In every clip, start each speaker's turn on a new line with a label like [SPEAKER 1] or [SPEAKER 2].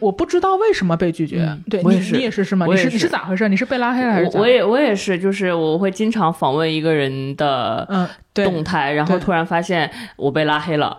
[SPEAKER 1] 我不知道为什么被拒绝。对，你你也是是吗？你是你是咋回事？你是被拉黑了还是？
[SPEAKER 2] 我也我也是，就是我会经常访问一个人的
[SPEAKER 1] 嗯
[SPEAKER 2] 动态，然后突然发现我被拉黑了。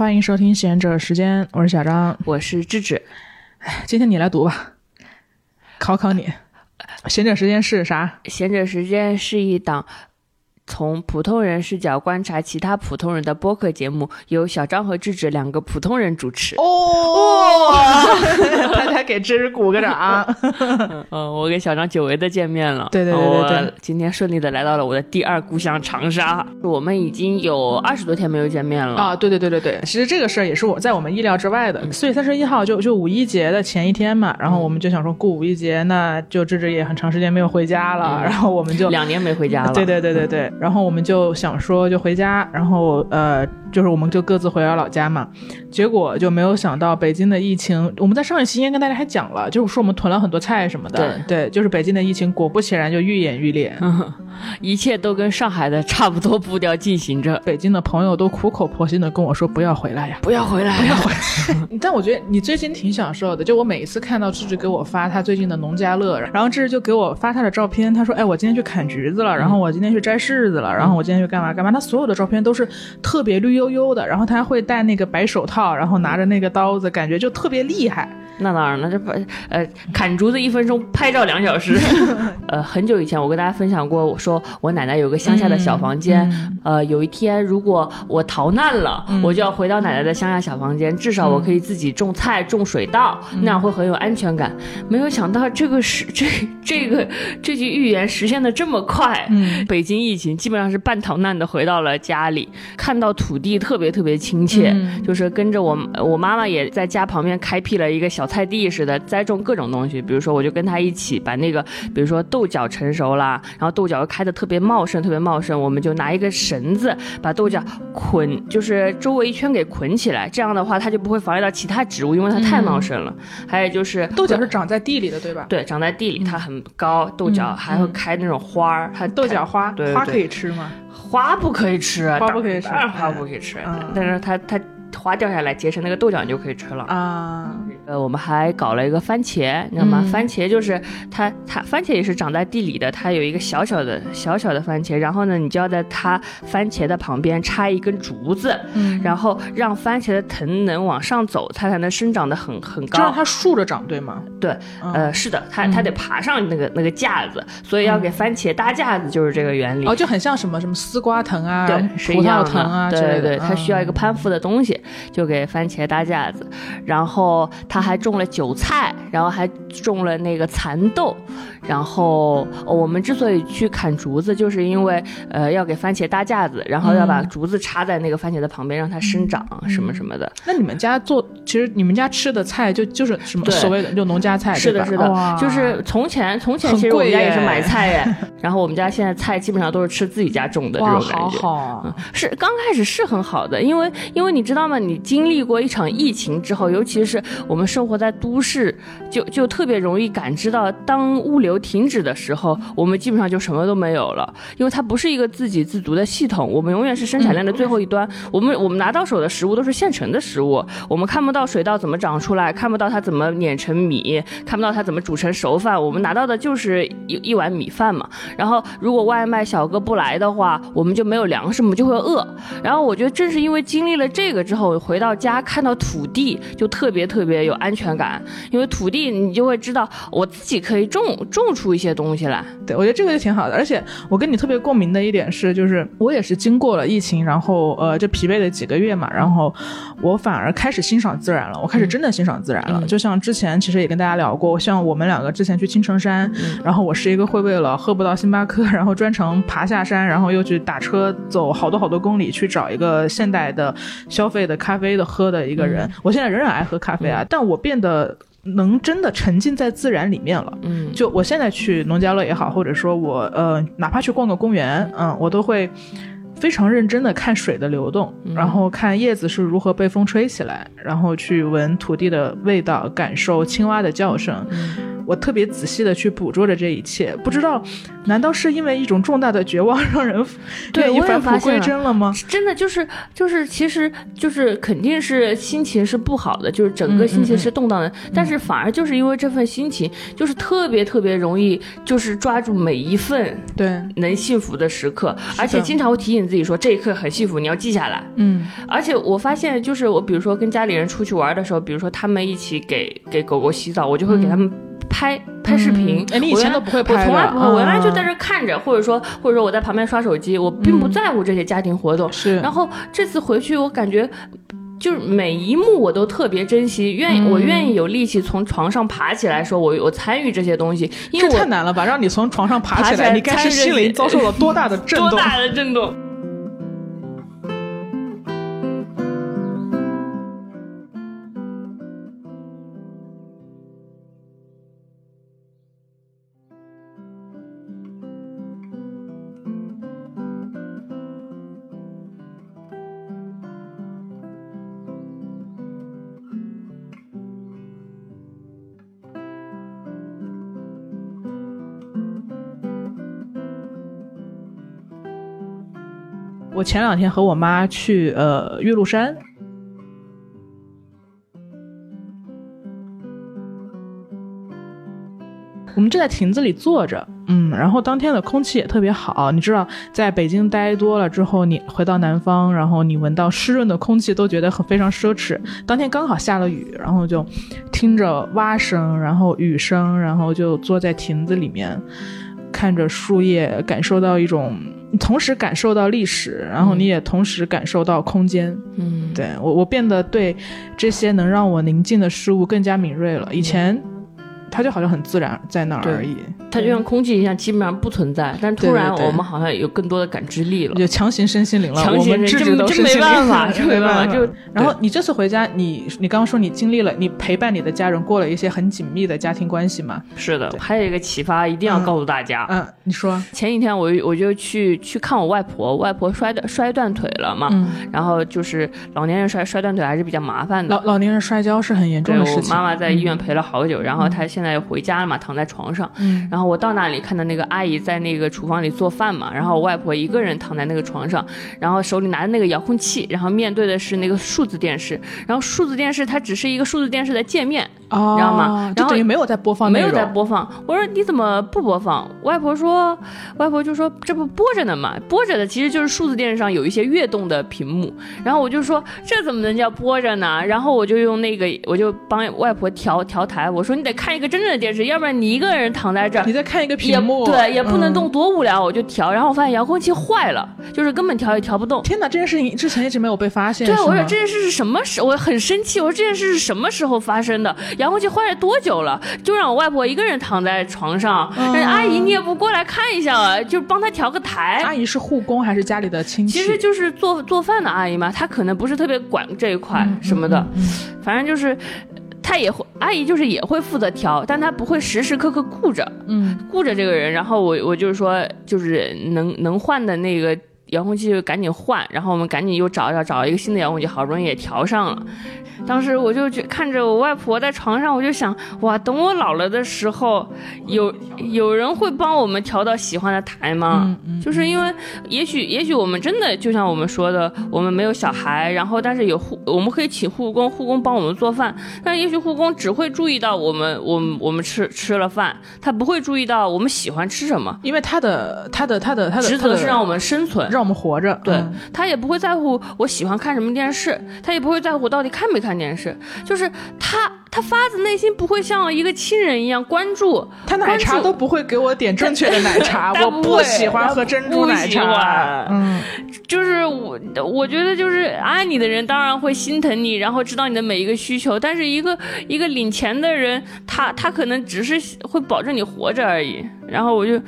[SPEAKER 1] 欢迎收听闲者时间，我是小张，
[SPEAKER 2] 我是智智。
[SPEAKER 1] 哎，今天你来读吧，考考你。闲者时间是啥？
[SPEAKER 2] 闲者时间是一档。从普通人视角观察其他普通人的播客节目，由小张和智智两个普通人主持。
[SPEAKER 1] 哦，大家给智智鼓个掌。
[SPEAKER 2] 嗯，我跟小张久违的见面了。
[SPEAKER 1] 对对对对对，
[SPEAKER 2] 今天顺利的来到了我的第二故乡长沙。我们已经有二十多天没有见面了
[SPEAKER 1] 啊！对对对对对，其实这个事儿也是我在我们意料之外的。四月三十一号就就五一节的前一天嘛，然后我们就想说过五一节，那就智智也很长时间没有回家了，然后我们就
[SPEAKER 2] 两年没回家了。
[SPEAKER 1] 对对对对对。然后我们就想说就回家，然后呃，就是我们就各自回到老家嘛。结果就没有想到北京的疫情，我们在上一期应该跟大家还讲了，就是说我们囤了很多菜什么的。对对，就是北京的疫情果不其然就愈演愈烈，
[SPEAKER 2] 一切都跟上海的差不多步调进行着。
[SPEAKER 1] 北京的朋友都苦口婆心的跟我说不要回来呀，
[SPEAKER 2] 不要回来，
[SPEAKER 1] 不要回来。但我觉得你最近挺享受的，就我每一次看到智智给我发他最近的农家乐，然后智智就给我发他的照片，他说哎我今天去砍橘子了，然后我今天去摘柿子了，然后。我今天去干嘛干嘛？他所有的照片都是特别绿油油的，然后他还会戴那个白手套，然后拿着那个刀子，感觉就特别厉害。
[SPEAKER 2] 那当然了，这不呃砍竹子一分钟，拍照两小时。呃，很久以前我跟大家分享过，我说我奶奶有个乡下的小房间。呃，有一天如果我逃难了，我就要回到奶奶的乡下小房间，至少我可以自己种菜、种水稻，那样会很有安全感。没有想到这个是 这这个这句预言实现的这么快。嗯，北京疫情基本上是。半逃难的回到了家里，看到土地特别特别亲切，就是跟着我我妈妈也在家旁边开辟了一个小菜地似的，栽种各种东西。比如说，我就跟他一起把那个，比如说豆角成熟了，然后豆角又开的特别茂盛，特别茂盛，我们就拿一个绳子把豆角捆，就是周围一圈给捆起来，这样的话它就不会妨碍到其他植物，因为它太茂盛了。还有就是
[SPEAKER 1] 豆角是长在地里的，对吧？
[SPEAKER 2] 对，长在地里，它很高，豆角还会开那种花儿，它
[SPEAKER 1] 豆角花，花可以吃吗？
[SPEAKER 2] 花不可以吃，
[SPEAKER 1] 花不可以吃，
[SPEAKER 2] 花不可以吃。但是它它。花掉下来结成那个豆角，你就可以吃了啊。呃，我们还搞了一个番茄，你知道吗？番茄就是它，它番茄也是长在地里的，它有一个小小的、小小的番茄。然后呢，你就要在它番茄的旁边插一根竹子，嗯，然后让番茄的藤能往上走，它才能生长得很很高。
[SPEAKER 1] 就让它竖着长，对吗？
[SPEAKER 2] 对，呃，是的，它它得爬上那个那个架子，所以要给番茄搭架子，就是这个原理。
[SPEAKER 1] 哦，就很像什么什么丝瓜藤啊，
[SPEAKER 2] 对，
[SPEAKER 1] 葡萄藤啊，
[SPEAKER 2] 对对对，它需要一个攀附的东西。就给番茄搭架子，然后他还种了韭菜，然后还种了那个蚕豆，然后我们之所以去砍竹子，就是因为呃要给番茄搭架子，然后要把竹子插在那个番茄的旁边，让它生长什么什么的。
[SPEAKER 1] 那你们家做，其实你们家吃的菜就就是什么所谓的就农家菜，
[SPEAKER 2] 是的，是的，就是从前从前其实我们家也是买菜耶，然后我们家现在菜基本上都是吃自己家种的这种感觉，
[SPEAKER 1] 好。好，
[SPEAKER 2] 是刚开始是很好的，因为因为你知道吗？你经历过一场疫情之后，尤其是我们生活在都市，就就特别容易感知到，当物流停止的时候，我们基本上就什么都没有了，因为它不是一个自给自足的系统，我们永远是生产链的最后一端。我们我们拿到手的食物都是现成的食物，我们看不到水稻怎么长出来，看不到它怎么碾成米，看不到它怎么煮成熟饭，我们拿到的就是一一碗米饭嘛。然后如果外卖小哥不来的话，我们就没有粮食，我们就会饿。然后我觉得正是因为经历了这个之后，回到家。看到土地就特别特别有安全感，因为土地你就会知道我自己可以种种出一些东西来。
[SPEAKER 1] 对我觉得这个就挺好的，而且我跟你特别共鸣的一点是，就是我也是经过了疫情，然后呃就疲惫了几个月嘛，然后我反而开始欣赏自然了，我开始真的欣赏自然了。就像之前其实也跟大家聊过，像我们两个之前去青城山，然后我是一个会为了喝不到星巴克，然后专程爬下山，然后又去打车走好多好多公里去找一个现代的消费的咖啡的喝。的一个人，我现在仍然爱喝咖啡啊，但我变得能真的沉浸在自然里面了。
[SPEAKER 2] 嗯，
[SPEAKER 1] 就我现在去农家乐也好，或者说我呃哪怕去逛个公园，嗯，我都会非常认真的看水的流动，然后看叶子是如何被风吹起来，然后去闻土地的味道，感受青蛙的叫声。我特别仔细的去捕捉着这一切，不知道，难道是因为一种重大的绝望让人愿意返璞归真了吗？
[SPEAKER 2] 真的就是就是，其实就是肯定是心情是不好的，就是整个心情是动荡的，但是反而就是因为这份心情，就是特别特别容易，就是抓住每一份
[SPEAKER 1] 对
[SPEAKER 2] 能幸福的时刻，而且经常会提醒自己说这一刻很幸福，你要记下来。
[SPEAKER 1] 嗯，
[SPEAKER 2] 而且我发现，就是我比如说跟家里人出去玩的时候，比如说他们一起给给狗狗洗澡，我就会给他们。拍拍视频，
[SPEAKER 1] 哎，你以前都不会拍
[SPEAKER 2] 我从来不会，我原来就在这看着，或者说或者说我在旁边刷手机，我并不在乎这些家庭活动。
[SPEAKER 1] 是，
[SPEAKER 2] 然后这次回去，我感觉就是每一幕我都特别珍惜，愿意我愿意有力气从床上爬起来，说我我参与这些东西，因为
[SPEAKER 1] 太难了吧？让你从床上爬起来，你该是心灵遭受了多大的 震动？
[SPEAKER 2] 多大的震动？
[SPEAKER 1] 我前两天和我妈去呃岳麓山，我们就在亭子里坐着，嗯，然后当天的空气也特别好。你知道，在北京待多了之后，你回到南方，然后你闻到湿润的空气，都觉得很非常奢侈。当天刚好下了雨，然后就听着蛙声，然后雨声，然后就坐在亭子里面，看着树叶，感受到一种。你同时感受到历史，然后你也同时感受到空间。
[SPEAKER 2] 嗯，
[SPEAKER 1] 对我，我变得对这些能让我宁静的事物更加敏锐了。以前。它就好像很自然在那儿而已，
[SPEAKER 2] 它就像空气一样，基本上不存在。但突然我们好像有更多的感知力了，
[SPEAKER 1] 就强行身心灵了。
[SPEAKER 2] 强行
[SPEAKER 1] 身
[SPEAKER 2] 心灵，这没办法，这没办法。就
[SPEAKER 1] 然后你这次回家，你你刚刚说你经历了，你陪伴你的家人过了一些很紧密的家庭关系嘛？
[SPEAKER 2] 是的，还有一个启发，一定要告诉大家。
[SPEAKER 1] 嗯，你说
[SPEAKER 2] 前几天我我就去去看我外婆，外婆摔的摔断腿了嘛。嗯。然后就是老年人摔摔断腿还是比较麻烦的。
[SPEAKER 1] 老老年人摔跤是很严重的事情。
[SPEAKER 2] 我妈妈在医院陪了好久，然后她现在回家了嘛。躺在床上，嗯，然后我到那里看到那个阿姨在那个厨房里做饭嘛，然后我外婆一个人躺在那个床上，然后手里拿着那个遥控器，然后面对的是那个数字电视，然后数字电视它只是一个数字电视的界面，你知道吗？
[SPEAKER 1] 就等于没有在播放，
[SPEAKER 2] 没有在播放。我说你怎么不播放？外婆说，外婆就说这不播着呢嘛，播着的其实就是数字电视上有一些跃动的屏幕，然后我就说这怎么能叫播着呢？然后我就用那个我就帮外婆调调台，我说你得看一个真正的电视，要不然。你一个人躺在这儿，
[SPEAKER 1] 你再看一个屏幕，
[SPEAKER 2] 对，也不能动，多无聊。我就调，然后我发现遥控器坏了，就是根本调也调不动。
[SPEAKER 1] 天哪，这件事情之前一直没有被发现。
[SPEAKER 2] 对，我说这件事是什么时？我很生气。我说这件事是什么时候发生的？遥控器坏了多久了？就让我外婆一个人躺在床上，阿姨你也不过来看一下啊，就帮她调个台。
[SPEAKER 1] 阿姨是护工还是家里的亲戚？
[SPEAKER 2] 其实就是做做饭的阿姨嘛，她可能不是特别管这一块什么的，反正就是。她也会，阿姨就是也会负责调，但她不会时时刻刻顾着，嗯，顾着这个人。然后我我就是说，就是能能换的那个遥控器就赶紧换，然后我们赶紧又找找找一个新的遥控器，好不容易也调上了。当时我就去看着我外婆在床上，我就想，哇，等我老了的时候，有有人会帮我们调到喜欢的台吗？就是因为，也许也许我们真的就像我们说的，我们没有小孩，然后但是有护，我们可以请护工，护工帮我们做饭，但也许护工只会注意到我们，我们我们吃吃了饭，他不会注意到我们喜欢吃什么，
[SPEAKER 1] 因为他的他的他的他的
[SPEAKER 2] 职责是让我们生存，
[SPEAKER 1] 让我们活着，
[SPEAKER 2] 对他也不会在乎我喜欢看什么电视，他也不会在乎我到底看没看。看电视，就是他，他发自内心不会像一个亲人一样关注
[SPEAKER 1] 他奶茶都不会给我点正确的奶茶，我不喜欢喝珍珠奶茶。嗯，
[SPEAKER 2] 就是我，我觉得就是爱你的人当然会心疼你，然后知道你的每一个需求。但是一个一个领钱的人，他他可能只是会保证你活着而已。然后我就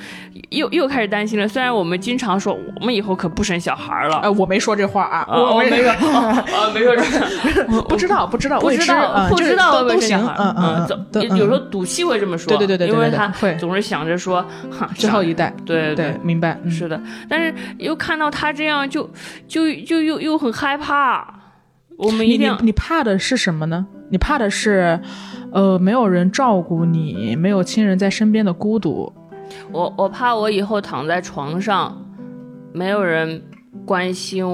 [SPEAKER 2] 又又开始担心了。虽然我们经常说我们以后可不生小孩了，
[SPEAKER 1] 呃，我没说这话啊，
[SPEAKER 2] 我
[SPEAKER 1] 我
[SPEAKER 2] 没说，啊，没说这，
[SPEAKER 1] 不知道，不知道，
[SPEAKER 2] 不知道，不知道
[SPEAKER 1] 都行，嗯
[SPEAKER 2] 嗯，
[SPEAKER 1] 嗯，
[SPEAKER 2] 有时候赌气会这么说，
[SPEAKER 1] 对对对对，
[SPEAKER 2] 因为他
[SPEAKER 1] 会
[SPEAKER 2] 总是想着说，哈，
[SPEAKER 1] 最后一代，
[SPEAKER 2] 对
[SPEAKER 1] 对，明白，
[SPEAKER 2] 是的，但是又看到他这样，就就就又又很害怕。我们一定，
[SPEAKER 1] 你怕的是什么呢？你怕的是，呃，没有人照顾你，没有亲人在身边的孤独。
[SPEAKER 2] 我我怕我以后躺在床上，没有人关心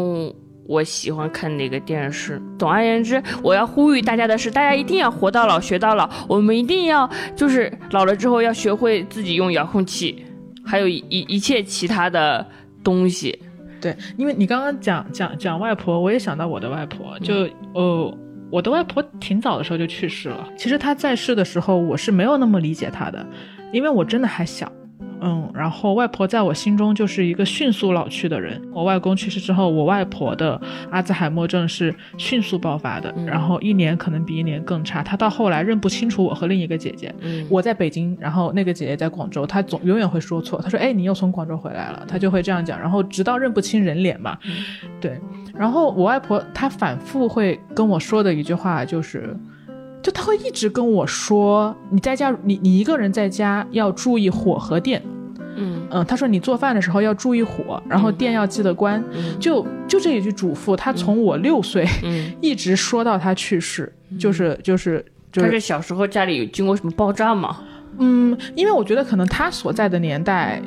[SPEAKER 2] 我喜欢看哪个电视。总而言之，我要呼吁大家的是，大家一定要活到老学到老。我们一定要就是老了之后要学会自己用遥控器，还有一一切其他的东西。
[SPEAKER 1] 对，因为你刚刚讲讲讲外婆，我也想到我的外婆，就呃，我的外婆挺早的时候就去世了。其实她在世的时候，我是没有那么理解她的，因为我真的还小。嗯，然后外婆在我心中就是一个迅速老去的人。我外公去世之后，我外婆的阿兹海默症是迅速爆发的，然后一年可能比一年更差。她到后来认不清楚我和另一个姐姐。我在北京，然后那个姐姐在广州，她总永远会说错。她说：“哎，你又从广州回来了。”她就会这样讲，然后直到认不清人脸嘛。对，然后我外婆她反复会跟我说的一句话就是。就他会一直跟我说，你在家，你你一个人在家要注意火和电，
[SPEAKER 2] 嗯
[SPEAKER 1] 嗯，他说你做饭的时候要注意火，然后电要记得关，就就这一句嘱咐，他从我六岁，一直说到他去世，就是就是就是。
[SPEAKER 2] 他是小时候家里有经过什么爆炸吗？
[SPEAKER 1] 嗯，因为我觉得可能他所在的年代，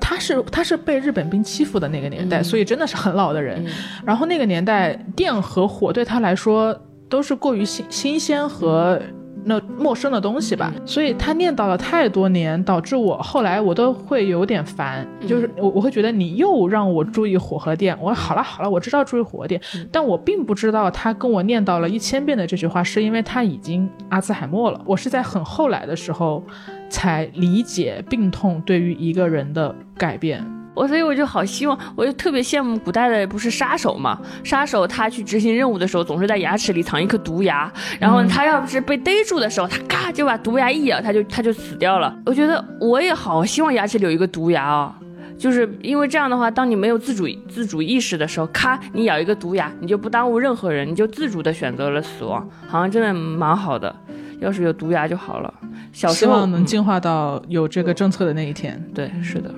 [SPEAKER 1] 他是他是被日本兵欺负的那个年代，所以真的是很老的人。然后那个年代，电和火对他来说。都是过于新新鲜和那陌生的东西吧，所以他念叨了太多年，导致我后来我都会有点烦，就是我我会觉得你又让我注意火和电，我说好了好了，我知道注意火和电，但我并不知道他跟我念叨了一千遍的这句话，是因为他已经阿兹海默了，我是在很后来的时候才理解病痛对于一个人的改变。
[SPEAKER 2] 我所以我就好希望，我就特别羡慕古代的不是杀手嘛？杀手他去执行任务的时候，总是在牙齿里藏一颗毒牙，然后他要不是被逮住的时候，他嘎就把毒牙一咬，他就他就死掉了。我觉得我也好希望牙齿里有一个毒牙啊，就是因为这样的话，当你没有自主自主意识的时候，咔你咬一个毒牙，你就不耽误任何人，你就自主的选择了死亡，好像真的蛮好的。要是有毒牙就好了。小
[SPEAKER 1] 希望能进化到有这个政策的那一天。
[SPEAKER 2] 对，是的。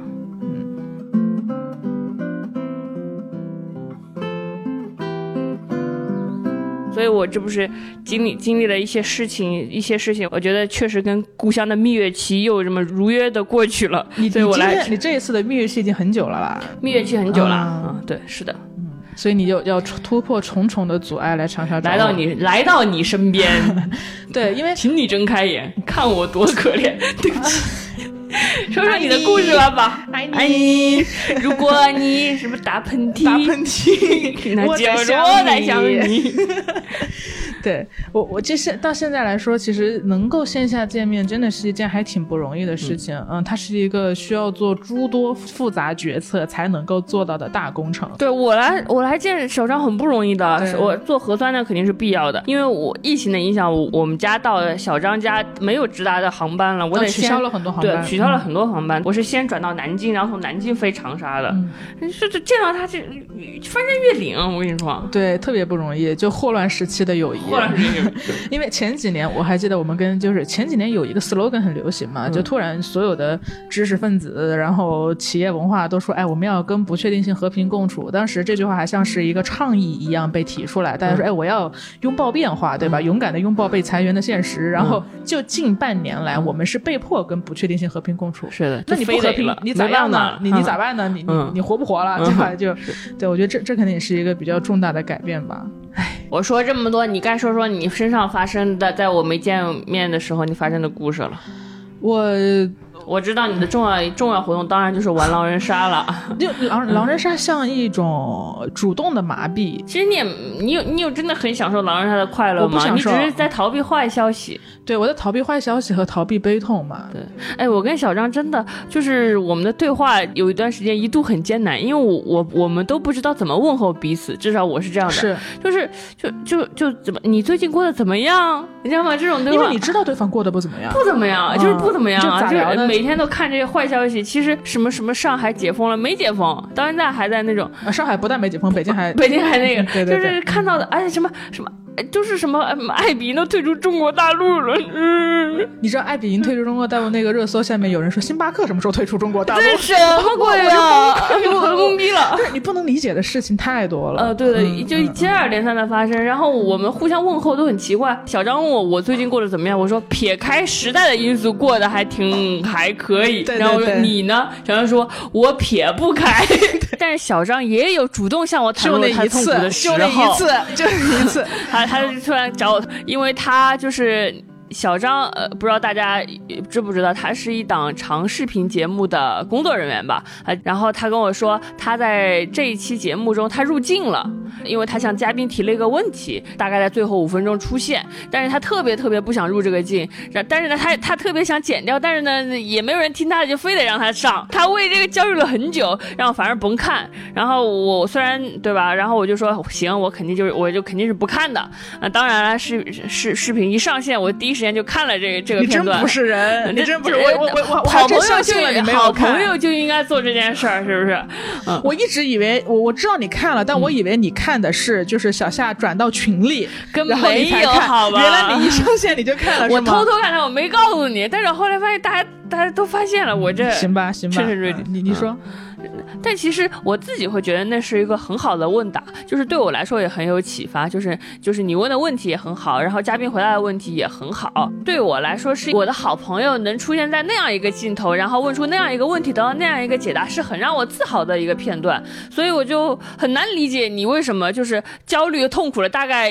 [SPEAKER 2] 所以我这不是经历经历了一些事情，一些事情，我觉得确实跟故乡的蜜月期又这么如约的过去了。
[SPEAKER 1] 你
[SPEAKER 2] 对我来，
[SPEAKER 1] 你这一次的蜜月期已经很久了啦。
[SPEAKER 2] 蜜月期很久了啊，对，是的，
[SPEAKER 1] 嗯，所以你就要突破重重的阻碍来长沙
[SPEAKER 2] 来到你来到你身边。
[SPEAKER 1] 对，因为
[SPEAKER 2] 请你睁开眼，看我多可怜。对不起。说说你的故事吧，宝。
[SPEAKER 1] 爱你。
[SPEAKER 2] 如果你什么打喷嚏？
[SPEAKER 1] 打喷嚏，
[SPEAKER 2] 那就是我在想你。
[SPEAKER 1] 对我，我这现到现在来说，其实能够线下见面，真的是一件还挺不容易的事情。嗯，它是一个需要做诸多复杂决策才能够做到的大工程。
[SPEAKER 2] 对我来，我来见小张很不容易的。我做核酸那肯定是必要的，因为我疫情的影响，我我们家到小张家没有直达的航班了，我得
[SPEAKER 1] 取消了很多航班，
[SPEAKER 2] 对，取消了很多航班。我是先转到南京，然后从南京飞长沙的。是这见到他这翻山越岭，我跟你说，
[SPEAKER 1] 对，特别不容易，就霍乱时期的友谊。因为前几年我还记得我们跟就是前几年有一个 slogan 很流行嘛，就突然所有的知识分子，然后企业文化都说，哎，我们要跟不确定性和平共处。当时这句话还像是一个倡议一样被提出来，大家说，哎，我要拥抱变化，对吧？勇敢的拥抱被裁员的现实。然后就近半年来，我们是被迫跟不确定性和平共处。
[SPEAKER 2] 是的，
[SPEAKER 1] 那你不和平，你咋样呢？你你咋办呢？你你你活不活了？对吧？就对我觉得这这肯定是一个比较重大的改变吧。
[SPEAKER 2] 哎，我说这么多，你该说说你身上发生的，在我没见面的时候你发生的故事了。
[SPEAKER 1] 我。
[SPEAKER 2] 我知道你的重要重要活动当然就是玩狼人杀了。
[SPEAKER 1] 就狼狼人杀像一种主动的麻痹。
[SPEAKER 2] 其实你也你有你有真的很享受狼人杀的快乐
[SPEAKER 1] 吗？
[SPEAKER 2] 你只是在逃避坏消息。
[SPEAKER 1] 对，我在逃避坏消息和逃避悲痛嘛。
[SPEAKER 2] 对，哎，我跟小张真的就是我们的对话有一段时间一度很艰难，因为我我我们都不知道怎么问候彼此，至少我是这样的。
[SPEAKER 1] 是，
[SPEAKER 2] 就是就就就怎么你最近过得怎么样？你知道吗？这种对
[SPEAKER 1] 因为你知道对方过得不怎么样，
[SPEAKER 2] 不怎么样，就是不怎么样啊，就是每。每天都看这些坏消息。其实什么什么上海解封了没解封，到现在还在那种。
[SPEAKER 1] 上海不但没解封，北京还
[SPEAKER 2] 北京还那个，
[SPEAKER 1] 就是
[SPEAKER 2] 看到的，而且什么什么。就是什么爱彼迎都退出中国大陆了，嗯，
[SPEAKER 1] 你知道艾比营退出中国大陆那个热搜下面有人说星巴克什么时候退出中国大陆？
[SPEAKER 2] 这什么鬼啊！我都懵逼了。
[SPEAKER 1] 你不能理解的事情太多了。
[SPEAKER 2] 呃，对的，就接二连三的发生，然后我们互相问候都很奇怪。小张问我我最近过得怎么样，我说撇开时代的因素过得还挺还可以。然后你呢？小张说我撇不开，但是小张也有主动向我袒露他痛苦的时候。
[SPEAKER 1] 就那一次，就那一次
[SPEAKER 2] 他他突然找我，因为他就是。小张，呃，不知道大家知不知道，他是一档长视频节目的工作人员吧？啊，然后他跟我说，他在这一期节目中他入镜了，因为他向嘉宾提了一个问题，大概在最后五分钟出现，但是他特别特别不想入这个镜，但是呢，他他特别想剪掉，但是呢，也没有人听他的，就非得让他上，他为这个焦虑了很久，让我反正甭看。然后我虽然对吧，然后我就说行，我肯定就是我就肯定是不看的。啊，当然了，视视视频一上线，我第一时间就看了这个这个片段。
[SPEAKER 1] 你真不是人，你真不是我我我我
[SPEAKER 2] 好朋友
[SPEAKER 1] 就
[SPEAKER 2] 好朋友就应该做这件事儿，是不是？
[SPEAKER 1] 嗯，我一直以为我我知道你看了，但我以为你看的是就是小夏转到群里，
[SPEAKER 2] 根本没有好吧？
[SPEAKER 1] 原来你一上线你就看了，
[SPEAKER 2] 我偷偷看的，我没告诉你。但是后来发现大家大家都发现了，我这
[SPEAKER 1] 行吧行吧，你你说。
[SPEAKER 2] 但其实我自己会觉得那是一个很好的问答，就是对我来说也很有启发。就是就是你问的问题也很好，然后嘉宾回答的问题也很好。对我来说，是我的好朋友能出现在那样一个镜头，然后问出那样一个问题，得到那样一个解答，是很让我自豪的一个片段。所以我就很难理解你为什么就是焦虑痛苦了大概。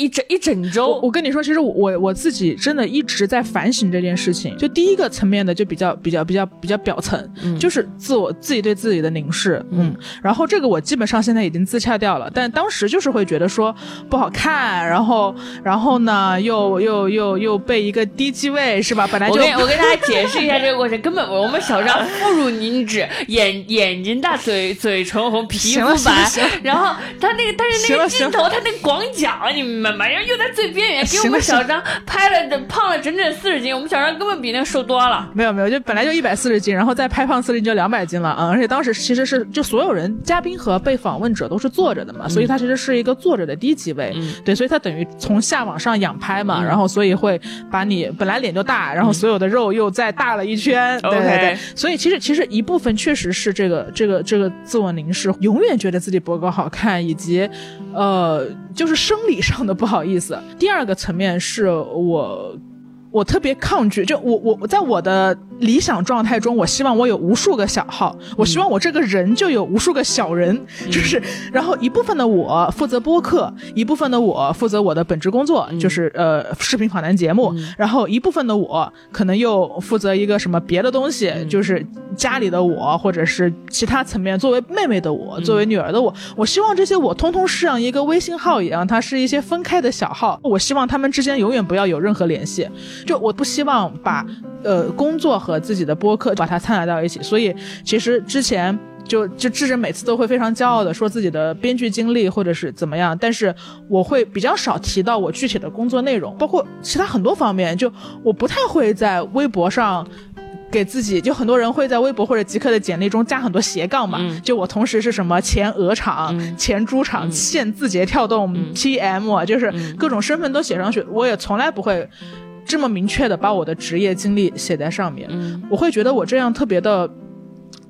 [SPEAKER 2] 一整一整周，
[SPEAKER 1] 我跟你说，其实我我自己真的一直在反省这件事情。就第一个层面的，就比较比较比较比较表层，就是自我自己对自己的凝视，嗯。然后这个我基本上现在已经自洽掉了，但当时就是会觉得说不好看，然后然后呢又又又又被一个低机位是吧？本来就我
[SPEAKER 2] 跟我跟大家解释一下这个过程，根本我们小张肤如凝脂，眼眼睛大，嘴嘴唇红，皮肤白，然后他那个但是那个镜头他那广角，你们。马上又在最边缘，给我们小张拍了，胖了整整四十斤。我们小张根本比那瘦多了。
[SPEAKER 1] 没有没有，就本来就一百四十斤，然后再拍胖四十斤就两百斤了啊！而且当时其实是就所有人嘉宾和被访问者都是坐着的嘛，所以他其实是一个坐着的低级位。对，所以他等于从下往上仰拍嘛，然后所以会把你本来脸就大，然后所有的肉又再大了一圈。对对对，所以其实其实一部分确实是这个这个这个自我凝视，永远觉得自己不够好看，以及呃就是生理上的。不好意思，第二个层面是我。我特别抗拒，就我我我在我的理想状态中，我希望我有无数个小号，我希望我这个人就有无数个小人，就是，然后一部分的我负责播客，一部分的我负责我的本职工作，就是呃视频访谈节目，然后一部分的我可能又负责一个什么别的东西，就是家里的我或者是其他层面，作为妹妹的我，作为女儿的我，我希望这些我通通是像一个微信号一样，它是一些分开的小号，我希望他们之间永远不要有任何联系。就我不希望把，呃，工作和自己的播客把它掺杂到一起，所以其实之前就就智人每次都会非常骄傲的说自己的编剧经历或者是怎么样，但是我会比较少提到我具体的工作内容，包括其他很多方面，就我不太会在微博上给自己，就很多人会在微博或者极客的简历中加很多斜杠嘛，就我同时是什么前鹅厂、前猪场、现字节跳动 TM，就是各种身份都写上去，我也从来不会。这么明确的把我的职业经历写在上面，我会觉得我这样特别的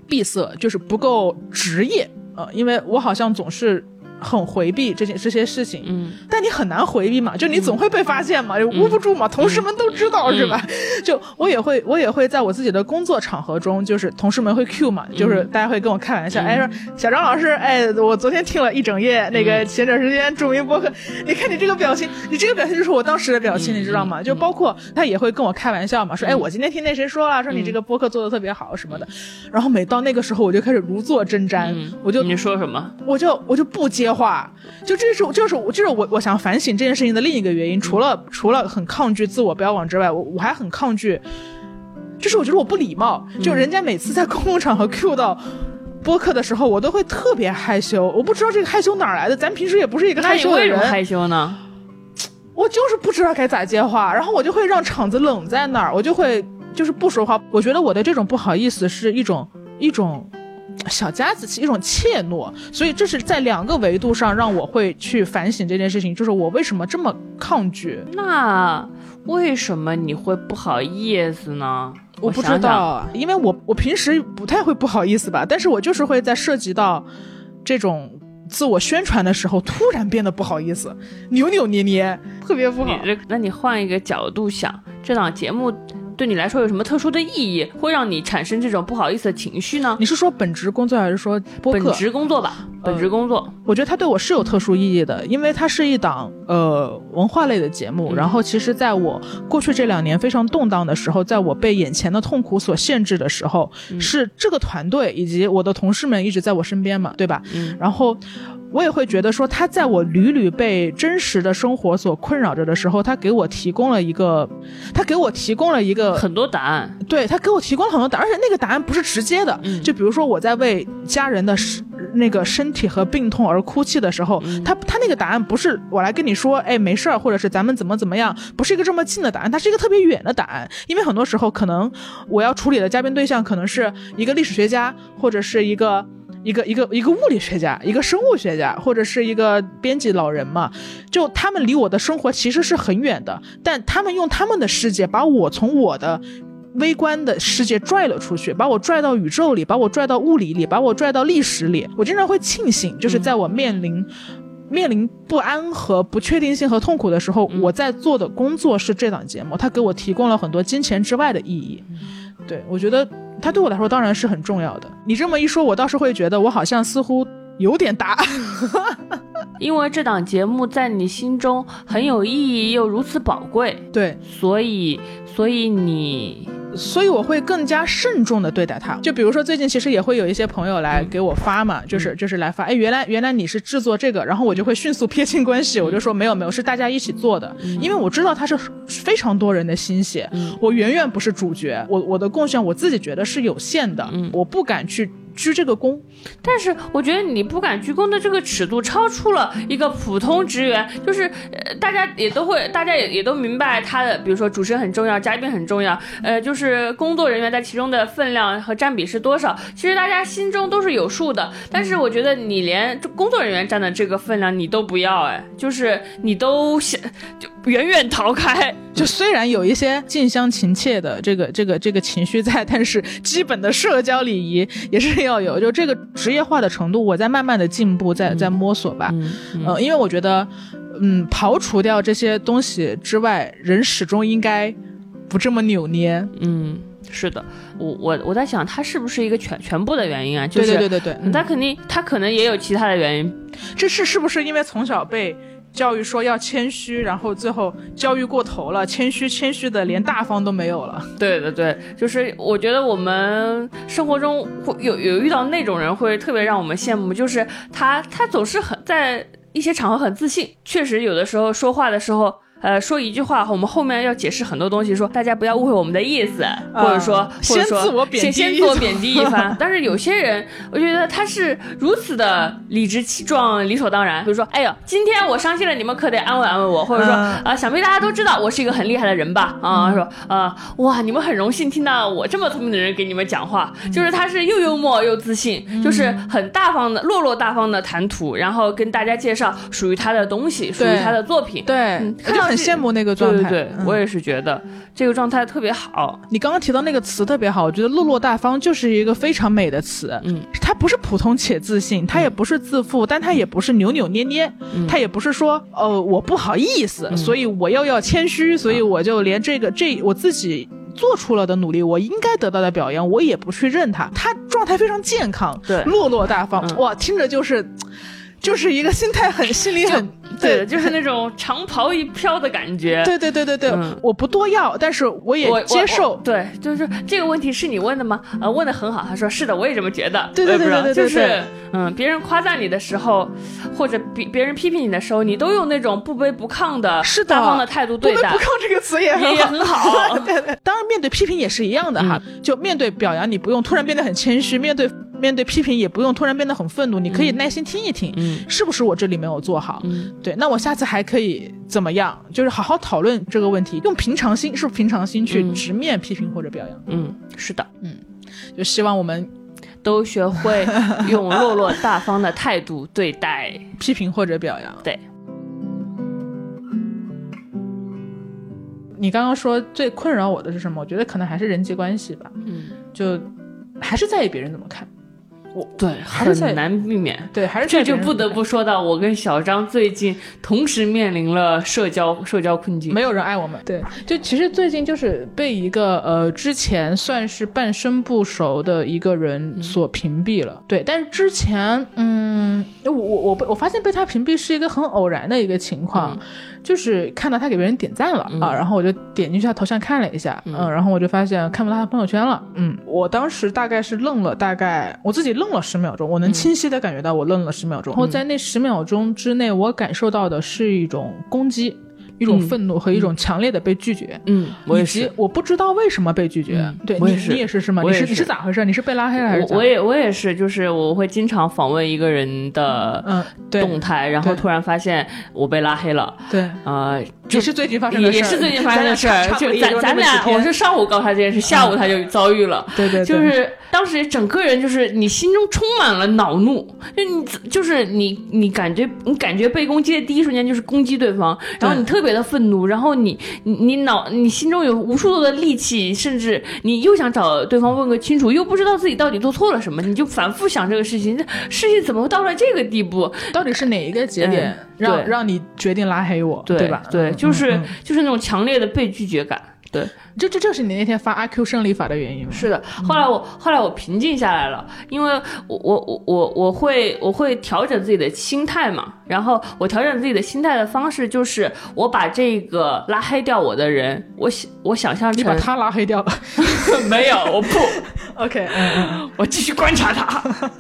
[SPEAKER 1] 闭塞，就是不够职业呃，因为我好像总是。很回避这些这些事情，嗯，但你很难回避嘛，就你总会被发现嘛，就捂不住嘛，同事们都知道是吧？就我也会，我也会在我自己的工作场合中，就是同事们会 Q 嘛，就是大家会跟我开玩笑，哎说小张老师，哎，我昨天听了一整夜那个前段时间著名播客，你看你这个表情，你这个表情就是我当时的表情，你知道吗？就包括他也会跟我开玩笑嘛，说哎，我今天听那谁说了，说你这个播客做的特别好什么的，然后每到那个时候，我就开始如坐针毡，我就
[SPEAKER 2] 你说什么，
[SPEAKER 1] 我就我就不接。话就这是就是我就是我我想反省这件事情的另一个原因，除了除了很抗拒自我标榜之外，我我还很抗拒，就是我觉得我不礼貌，就人家每次在公共场合 Q 到播客的时候，我都会特别害羞，我不知道这个害羞哪来的，咱平时也不是一个害羞的人，
[SPEAKER 2] 害羞呢？
[SPEAKER 1] 我就是不知道该咋接话，然后我就会让场子冷在那儿，我就会就是不说话。我觉得我的这种不好意思是一种一种小家子气，一种怯懦。所以这是在两个维度上让我会去反省这件事情，就是我为什么这么抗拒？
[SPEAKER 2] 那为什么你会不好意思呢？
[SPEAKER 1] 我不知道，因为我我平时不太会不好意思吧，但是我就是会在涉及到这种自我宣传的时候，突然变得不好意思，扭扭捏捏，特别不好。
[SPEAKER 2] 那你换一个角度想，这档节目。对你来说有什么特殊的意义，会让你产生这种不好意思的情绪呢？
[SPEAKER 1] 你是说本职工作还是说播
[SPEAKER 2] 客？本职工作吧，本职工作。
[SPEAKER 1] 我觉得它对我是有特殊意义的，因为它是一档呃文化类的节目。然后，其实在我过去这两年非常动荡的时候，在我被眼前的痛苦所限制的时候，是这个团队以及我的同事们一直在我身边嘛，对吧？
[SPEAKER 2] 嗯。
[SPEAKER 1] 然后。我也会觉得说，他在我屡屡被真实的生活所困扰着的时候，他给我提供了一个，他给我提供了一个
[SPEAKER 2] 很多答案。
[SPEAKER 1] 对他给我提供了很多答案，而且那个答案不是直接的。就比如说我在为家人的那个身体和病痛而哭泣的时候，他他那个答案不是我来跟你说，哎，没事儿，或者是咱们怎么怎么样，不是一个这么近的答案，它是一个特别远的答案。因为很多时候，可能我要处理的嘉宾对象可能是一个历史学家，或者是一个。一个一个一个物理学家，一个生物学家，或者是一个编辑老人嘛，就他们离我的生活其实是很远的，但他们用他们的世界把我从我的微观的世界拽了出去，把我拽到宇宙里，把我拽到物理里，把我拽到历史里。我经常会庆幸，就是在我面临面临不安和不确定性和痛苦的时候，我在做的工作是这档节目，它给我提供了很多金钱之外的意义。对我觉得。它对我来说当然是很重要的。你这么一说，我倒是会觉得我好像似乎有点答案，
[SPEAKER 2] 因为这档节目在你心中很有意义又如此宝贵。
[SPEAKER 1] 对，
[SPEAKER 2] 所以，所以你。
[SPEAKER 1] 所以我会更加慎重的对待它。就比如说最近其实也会有一些朋友来给我发嘛，就是就是来发，哎，原来原来你是制作这个，然后我就会迅速撇清关系，我就说没有没有，是大家一起做的，因为我知道它是非常多人的心血，我远远不是主角，我我的贡献我自己觉得是有限的，我不敢去。鞠这个躬，
[SPEAKER 2] 但是我觉得你不敢鞠躬的这个尺度超出了一个普通职员，就是呃，大家也都会，大家也也都明白他的，比如说主持人很重要，嘉宾很重要，呃，就是工作人员在其中的分量和占比是多少，其实大家心中都是有数的。但是我觉得你连工作人员占的这个分量你都不要，哎，就是你都想就远远逃开。
[SPEAKER 1] 就虽然有一些近乡情怯的这个这个这个情绪在，但是 基本的社交礼仪也是要有。就这个职业化的程度，我在慢慢的进步，在在摸索吧。嗯，因为我觉得，嗯，刨除掉这些东西之外，人始终应该不这么扭捏。
[SPEAKER 2] 嗯，是的，我我我在想，他是不是一个全全部的原因啊？对
[SPEAKER 1] 对对对对，
[SPEAKER 2] 他肯定他可能也有其他的原因。
[SPEAKER 1] 这是是不是因为从小被？教育说要谦虚，然后最后教育过头了，谦虚谦虚的连大方都没有了。
[SPEAKER 2] 对对对，就是我觉得我们生活中会有有遇到那种人，会特别让我们羡慕，就是他他总是很在一些场合很自信，确实有的时候说话的时候。呃，说一句话，我们后面要解释很多东西，说大家不要误会我们的意思，或者说，
[SPEAKER 1] 先自我贬低，
[SPEAKER 2] 先自我贬低一番。但是有些人，我觉得他是如此的理直气壮、理所当然。比如说，哎呦，今天我伤心了，你们可得安慰安慰我，或者说，啊，想必大家都知道我是一个很厉害的人吧？啊，说，啊，哇，你们很荣幸听到我这么聪明的人给你们讲话，就是他是又幽默又自信，就是很大方的、落落大方的谈吐，然后跟大家介绍属于他的东西，属于他的作品，
[SPEAKER 1] 对，就。很羡慕那个状
[SPEAKER 2] 态，对对，我也是觉得这个状态特别好。
[SPEAKER 1] 你刚刚提到那个词特别好，我觉得落落大方就是一个非常美的词。
[SPEAKER 2] 嗯，
[SPEAKER 1] 它不是普通且自信，它也不是自负，但它也不是扭扭捏捏，它也不是说呃我不好意思，所以我又要谦虚，所以我就连这个这我自己做出了的努力，我应该得到的表扬，我也不去认它。他状态非常健康，
[SPEAKER 2] 对，
[SPEAKER 1] 落落大方，哇，听着就是。就是一个心态很心里很
[SPEAKER 2] 对，就是那种长袍一飘的感觉。
[SPEAKER 1] 对对对对对，我不多要，但是我也接受。
[SPEAKER 2] 对，就是这个问题是你问的吗？呃，问的很好。他说是的，我也这么觉得。
[SPEAKER 1] 对对对对对，
[SPEAKER 2] 就是嗯，别人夸赞你的时候，或者别别人批评你的时候，你都用那种不卑不亢的、是大方的态度对待。
[SPEAKER 1] 不卑不亢这个词也
[SPEAKER 2] 也很好。
[SPEAKER 1] 对对，当然面对批评也是一样的哈，就面对表扬，你不用突然变得很谦虚，面对。面对批评也不用突然变得很愤怒，你可以耐心听一听，
[SPEAKER 2] 嗯
[SPEAKER 1] 是不是我这里没有做好？
[SPEAKER 2] 嗯
[SPEAKER 1] 对，那我下次还可以怎么样？就是好好讨论这个问题，用平常心，是不是平常心去
[SPEAKER 2] 嗯
[SPEAKER 1] 直面批评或者表扬？
[SPEAKER 2] 嗯，是的，嗯
[SPEAKER 1] 就希望我们
[SPEAKER 2] 都学会用落落大方的态度对待。
[SPEAKER 1] 批评或者表扬。
[SPEAKER 2] 对，
[SPEAKER 1] 你刚刚说最困扰我的是什么？我觉得可能还是人际关系吧，
[SPEAKER 2] 嗯，
[SPEAKER 1] 就还是在意别人怎么看。我
[SPEAKER 2] 对，
[SPEAKER 1] 还是
[SPEAKER 2] 很难避免。
[SPEAKER 1] 对，还是
[SPEAKER 2] 这就不得不说到我跟小张最近同时面临了社交社交困境。
[SPEAKER 1] 没有人爱我们。对，就其实最近就是被一个呃之前算是半生不熟的一个人所屏蔽了。对，但是之前嗯，我我我被我发现被他屏蔽是一个很偶然的一个情况。就是看到他给别人点赞了、啊，然后我就点进去他头像看了一下，嗯。然后我就发现看不到他朋友圈了，嗯，我当时大概是愣了，大概我自己愣了十秒钟，我能清晰的感觉到我愣了十秒钟，然后在那十秒钟之内，我感受到的是一种攻击。一种愤怒和一种强烈的被拒绝，
[SPEAKER 2] 嗯，我也
[SPEAKER 1] 以及
[SPEAKER 2] 是。
[SPEAKER 1] 我不知道为什么被拒绝。
[SPEAKER 2] 嗯
[SPEAKER 1] 对你，
[SPEAKER 2] 也是
[SPEAKER 1] 你也是是吗？你是你
[SPEAKER 2] 是
[SPEAKER 1] 是咋回事？你是被拉黑了还是咋？
[SPEAKER 2] 我我也我也是，就是我会经常访问一个人的
[SPEAKER 1] 嗯，对
[SPEAKER 2] 动态，然后突然发现我被拉黑了，
[SPEAKER 1] 对，
[SPEAKER 2] 呃，
[SPEAKER 1] 也是最近发生的事儿，
[SPEAKER 2] 也是最近发生的事儿，就咱咱俩，我是上午告诉他这件事，下午他就遭遇了，
[SPEAKER 1] 对对，对
[SPEAKER 2] 就是当时整个人就是你心中充满了恼怒，就你就是你你感觉你感觉被攻击的第一瞬间就是攻击对方，然后你特别的愤怒，然后你你你脑你心中有无数多的戾气，甚至你又想找对方问个清楚，又不知道自己到底做错了什么，你就反复想这个事情，这事情怎么到了这个地步？
[SPEAKER 1] 到底是哪一个节点
[SPEAKER 2] 嗯
[SPEAKER 1] 让让你决定拉黑我，
[SPEAKER 2] 对
[SPEAKER 1] 吧？
[SPEAKER 2] 对，
[SPEAKER 1] 嗯
[SPEAKER 2] 就是、
[SPEAKER 1] 嗯
[SPEAKER 2] 就是那种强烈的被拒绝感。对，
[SPEAKER 1] 这这正是你那天发阿 Q 胜利法的原因吗？
[SPEAKER 2] 是的。后来我后来我平静下来了，因为我我我我我会我会调整自己的心态嘛。然后我调整自己的心态的方式就是我把这个拉黑掉我的人，我想我想象成
[SPEAKER 1] 你把他拉黑掉了。
[SPEAKER 2] 没有，我不，
[SPEAKER 1] OK，嗯嗯
[SPEAKER 2] 我继续观察他。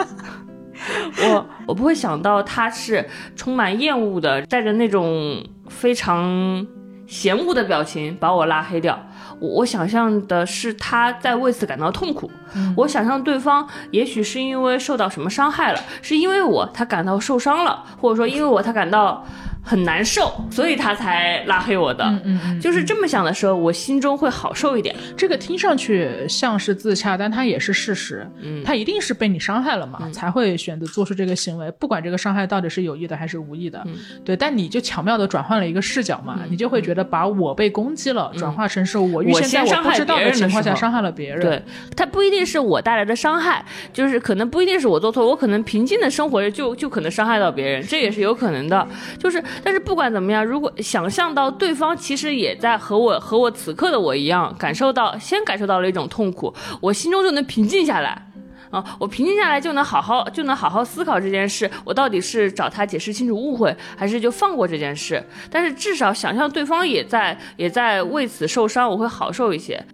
[SPEAKER 2] 我我不会想到他是充满厌恶的，带着那种非常嫌恶的表情把我拉黑掉。我我想象的是他在为此感到痛苦。我想象对方也许是因为受到什么伤害了，是因为我他感到受伤了，或者说因为我他感到很难受，所以他才拉黑我的。
[SPEAKER 1] 嗯嗯嗯，
[SPEAKER 2] 就是这么想的时候，我心中会好受一点。
[SPEAKER 1] 这个听上去像是自洽，但它也是事实。
[SPEAKER 2] 嗯，
[SPEAKER 1] 他一定是被你伤害了嘛，才会选择做出这个行为，不管这个伤害到底是有意的还是无意的。
[SPEAKER 2] 嗯
[SPEAKER 1] 对，但你就巧妙的转换了一个视角嘛，你就会觉得把我被攻击了，转化成是我预
[SPEAKER 2] 我
[SPEAKER 1] 先在我不知道
[SPEAKER 2] 伤害别人的
[SPEAKER 1] 情况下伤害了别人。
[SPEAKER 2] 对，他不一定是我带来的伤害，就是可能不一定是我做错，我可能平静的生活着就就可能伤害到别人，这也是有可能的。就是，但是不管怎么样，如果想象到对方其实也在和我和我此刻的我一样，感受到先感受到了一种痛苦，我心中就能平静下来。啊，我平静下来就能好好就能好好思考这件事，我到底是找他解释清楚误会，还是就放过这件事？但是至少想象对方也在也在为此受伤，我会好受一些。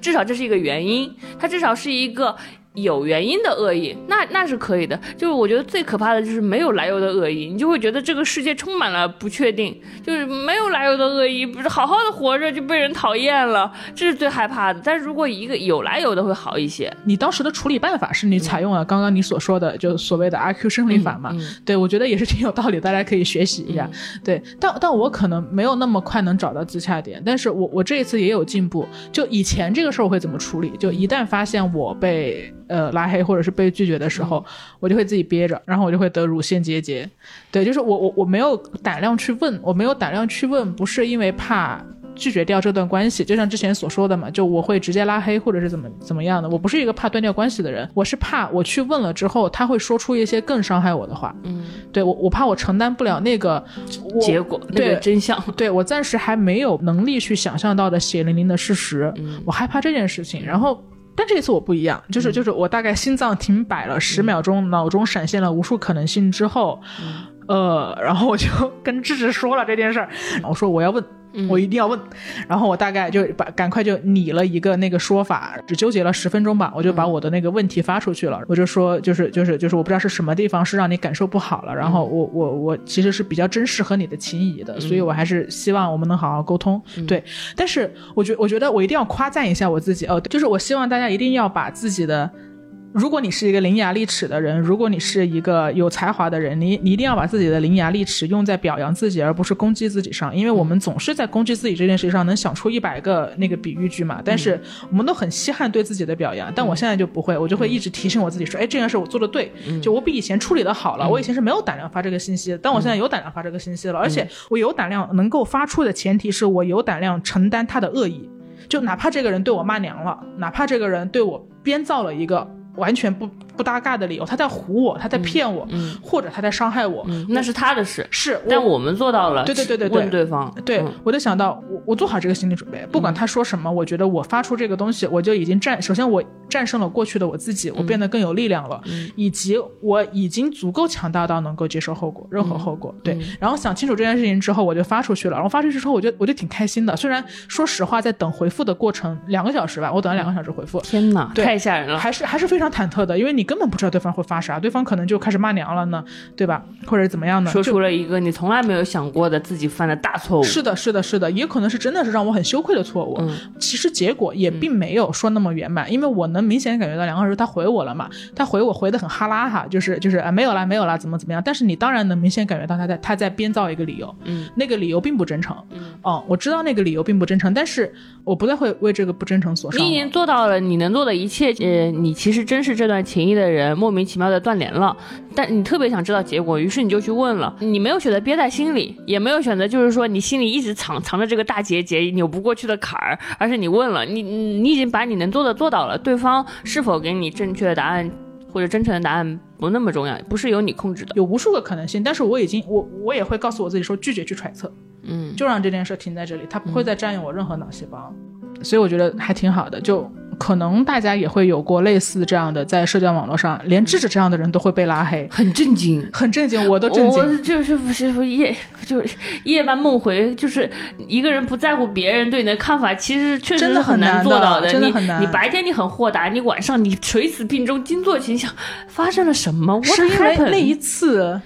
[SPEAKER 2] 至少这是一个原因，它至少是一个有原因的恶意，那那是可以的。就是我觉得最可怕的就是没有来由的恶意，你就会觉得这个世界充满了不确定，就是没有来由的恶意，不是好好的活着就被人讨厌了，这是最害怕的。但是如果一个有来由的会好一些。
[SPEAKER 1] 你当时的处理办法是你采用了刚刚你所说的，就所谓的阿 Q 生理法嘛？
[SPEAKER 2] 嗯
[SPEAKER 1] 对，我觉得也是挺有道理，大家可以学习一下。对，但但我可能没有那么快能找到自洽点，但是我我这一次也有进步。就以前这个事儿我会怎么处理？就一旦发现我被呃拉黑或者是被拒绝的时候，我就会自己憋着，然后我就会得乳腺结节。对，就是我我我没有胆量去问，我没有胆量去问，不是因为怕。拒绝掉这段关系，就像之前所说的嘛，就我会直接拉黑或者是怎么怎么样的。我不是一个怕断掉关系的人，我是怕我去问了之后，他会说出一些更伤害我的话。
[SPEAKER 2] 嗯，
[SPEAKER 1] 对我，我怕我承担不了那个
[SPEAKER 2] 结果那
[SPEAKER 1] 对
[SPEAKER 2] 个真相，
[SPEAKER 1] 对我暂时还没有能力去想象到的血淋淋的事实，
[SPEAKER 2] 嗯
[SPEAKER 1] 我害怕这件事情。然后，但这一次我不一样，
[SPEAKER 2] 嗯
[SPEAKER 1] 就是就是我大概心脏停摆了十秒钟，脑中闪现了无数可能性之后，
[SPEAKER 2] 嗯。
[SPEAKER 1] 呃，然后我就跟智智说了这件事儿，我说我要问，我一定要问。然后我大概就把赶快就拟了一个那个说法，只纠结了十分钟吧，我就把我的那个问题发出去了。我就说，就是就是就是，我不知道是什么地方是让你感受不好了。然后我我我其实是比较珍视和你的情谊的，所以我还是希望我们能好好沟通。对，但是我觉我觉得我一定要夸赞一下我自己哦，就是我希望大家一定要把自己的。如果你是一个伶牙俐齿的人，如果你是一个有才华的人，你你一定要把自己的伶牙俐齿用在表扬自己，而不是攻击自己上。因为我们总是在攻击自己这件事上能想出一百个那个比喻句嘛，但是我们都很稀罕对自己的表扬。但我现在就不会，我就会一直提醒我自己说，哎，这件事我做的对，就我比以前处理的好了。我以前是没有胆量发这个信息的，但我现在有胆量发这个信息了，而且我有胆量能够发出的前提是我有胆量承担他的恶意，就哪怕这个人对我骂娘了，哪怕这个人对我编造了一个。完全不不搭嘎的理由，他在唬我，他在骗我，或者他在伤害我，
[SPEAKER 2] 那是他的事。
[SPEAKER 1] 是，
[SPEAKER 2] 但我们做到了。
[SPEAKER 1] 对对对对
[SPEAKER 2] 对，问对方。
[SPEAKER 1] 对，我就想到，我我做好这个心理准备，不管他说什么，我觉得我发出这个东西，我就已经战。首先，我战胜了过去的我自己，我变得更有力量了，以及我已经足够强大到能够接受后果，任何后果。对。然后想清楚这件事情之后，我就发出去了。然后发出去之后，我就我就挺开心的。虽然说实话，在等回复的过程两个小时吧，我等了两个小时回复。
[SPEAKER 2] 天哪，太吓人了。
[SPEAKER 1] 还是还是非常忐忑的，因为你根本不知道对方会发啥，对方可能就开始骂娘了呢，对吧？或者怎么样呢？
[SPEAKER 2] 说出了一个你从来没有想过的自己犯的大错误。
[SPEAKER 1] 是的，是的，是的，也可能是真的是让我很羞愧的错误。嗯，其实结果也并没有说那么圆满，因为我能明显感觉到梁老师他回我了嘛，他回我回的很哈拉哈，就是就是啊没有啦没有啦怎么怎么样？但是你当然能明显感觉到他在他在编造一个理由，嗯，那个理由并不真诚，嗯，哦，我知道那个理由并不真诚，但是我不再会为这个不真诚所伤。
[SPEAKER 2] 你已经做到了你能做的一切，呃，你其实真是这段情谊的人。莫名其妙的断联了，但你特别想知道结果，于是你就去问了。你没有选择憋在心里，也没有选择就是说你心里一直藏藏着这个大结节、扭不过去的坎儿，而是你问了，你你已经把你能做的做到了。对方是否给你正确的答案或者真诚的答案不那么重要，不是由你控制的。
[SPEAKER 1] 有无数个可能性，但是我已经我我也会告诉我自己说拒绝去揣测，嗯，就让这件事停在这里，它不会再占用我任何脑细胞，所以我觉得还挺好的，就。可能大家也会有过类似这样的，在社交网络上，连智智这样的人都会被拉黑，
[SPEAKER 2] 很震惊，
[SPEAKER 1] 很震惊，我都震惊。
[SPEAKER 2] 我就是不是夜，就是夜半梦回，就是一个人不在乎别人对你的看法，其实确实是很难做到
[SPEAKER 1] 的。真的很难。
[SPEAKER 2] 你白天你很豁达，你晚上你垂死病中惊坐起，想发生了什么？
[SPEAKER 1] 是因为那一次。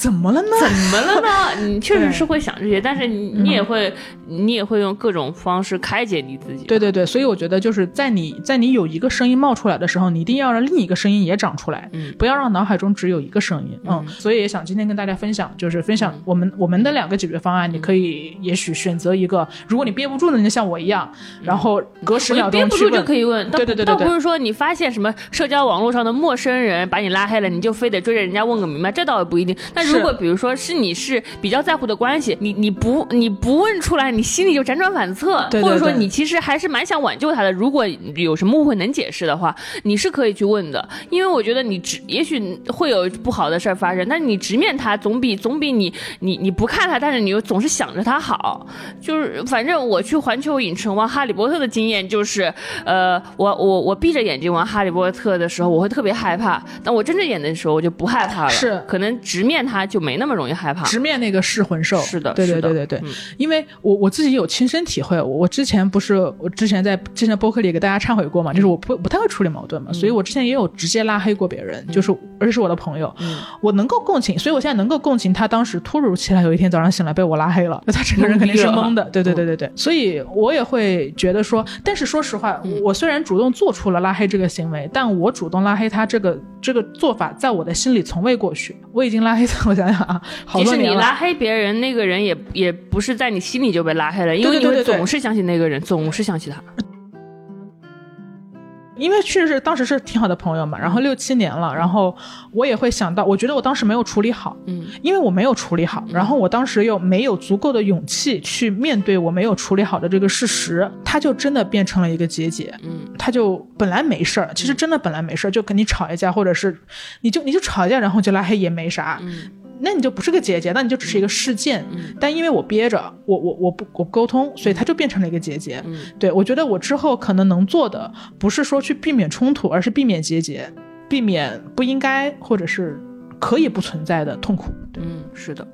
[SPEAKER 1] 怎么了呢？
[SPEAKER 2] 怎么了呢？你确实是会想这些，但是你你也会，你也会用各种方式开解你自己。
[SPEAKER 1] 对对对，所以我觉得就是在你在你有一个声音冒出来的时候，你一定要让另一个声音也长出来，嗯，不要让脑海中只有一个声音，嗯。所以也想今天跟大家分享，就是分享我们我们的两个解决方案。你可以也许选择一个，如果你憋不住呢，你就像我一样，然后隔十秒钟
[SPEAKER 2] 憋不住就可以问。
[SPEAKER 1] 对对对对，
[SPEAKER 2] 倒不是说你发现什么社交网络上的陌生人把你拉黑了，你就非得追着人家问个明白，这倒也不一定。但如果比如说是你是比较在乎的关系，你你不你不问出来，你心里就辗转反侧，或者说你其实还是蛮想挽救他的。如果有什么误会能解释的话，你是可以去问的。因为我觉得你直也许会有不好的事儿发生，但你直面他总比总比你你你不看他，但是你又总是想着他好。就是反正我去环球影城玩哈利波特的经验就是，呃，我我我闭着眼睛玩哈利波特的时候，我会特别害怕，但我睁着眼的时候我就不害怕了。
[SPEAKER 1] 是，
[SPEAKER 2] 可能直面他就没那么容易。害怕。
[SPEAKER 1] 直面那个噬魂兽，
[SPEAKER 2] 是的，
[SPEAKER 1] 对对对对对，因为我我自己有亲身体会，我我之前不是我之前在之前播客里给大家忏悔过嘛，就是我不不太会处理矛盾嘛，所以我之前也有直接拉黑过别人，就是而且是我的朋友，我能够共情，所以我现在能够共情他当时突如其来有一天早上醒来被我拉黑了，那 他整个人肯定是懵的，对对对对对，所以我也会觉得说，但是说实话，我虽然主动做出了拉黑这个行为，但我主动拉黑他这个这个做法在我的心里从未过去，我已经拉黑他，我想想啊。
[SPEAKER 2] 其实你拉黑别人，那个人也也不是在你心里就被拉黑了，因为你总是想起那个人，总是想起他。
[SPEAKER 1] 因为确实是当时是挺好的朋友嘛，然后六七年了，然后我也会想到，我觉得我当时没有处理好，嗯，因为我没有处理好，然后我当时又没有足够的勇气去面对我没有处理好的这个事实，他就真的变成了一个结节，嗯，他就本来没事儿，其实真的本来没事儿，就跟你吵一架，或者是你就你就吵一架，然后就拉黑也没啥，嗯。那你就不是个结节，那你就只是一个事件。但因为我憋着，我我我不我沟通，所以它就变成了一个结节。对，我觉得我之后可能能做的，不是说去避免冲突，而是避免结节，避免不应该或者是可以不存在的痛苦。对。
[SPEAKER 2] 嗯。是的。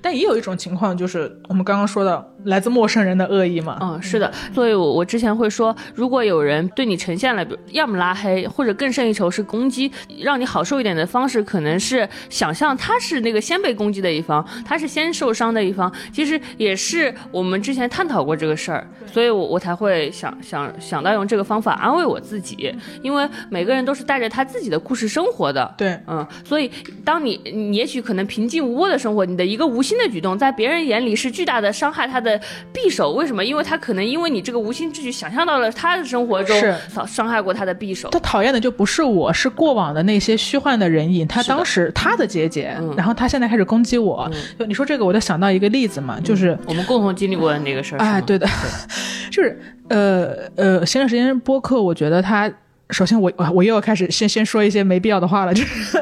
[SPEAKER 1] 但也有一种情况就是我们刚刚说的。来自陌生人的恶意嘛。
[SPEAKER 2] 嗯，是的。所以我我之前会说，如果有人对你呈现了，要么拉黑，或者更胜一筹是攻击，让你好受一点的方式，可能是想象他是那个先被攻击的一方，他是先受伤的一方。其实也是我们之前探讨过这个事儿，所以我我才会想想想到用这个方法安慰我自己，因为每个人都是带着他自己的故事生活的。
[SPEAKER 1] 对，
[SPEAKER 2] 嗯，所以当你你也许可能平静无波的生活，你的一个无心的举动，在别人眼里是巨大的伤害他的匕首。为什么？因为他可能因为你这个无心之举，想象到了他的生活中伤伤害过他的匕首。
[SPEAKER 1] 他讨厌的就不是我，是过往的那些虚幻的人影。他当时他的结节，然后他现在开始攻击我。就你说这个，我就想到一个例子嘛，就是
[SPEAKER 2] 我们共同经历过的那个事儿。
[SPEAKER 1] 哎，对的，就是呃呃，前段时间播客，我觉得他。首先，我我我又要开始先先说一些没必要的话了，就是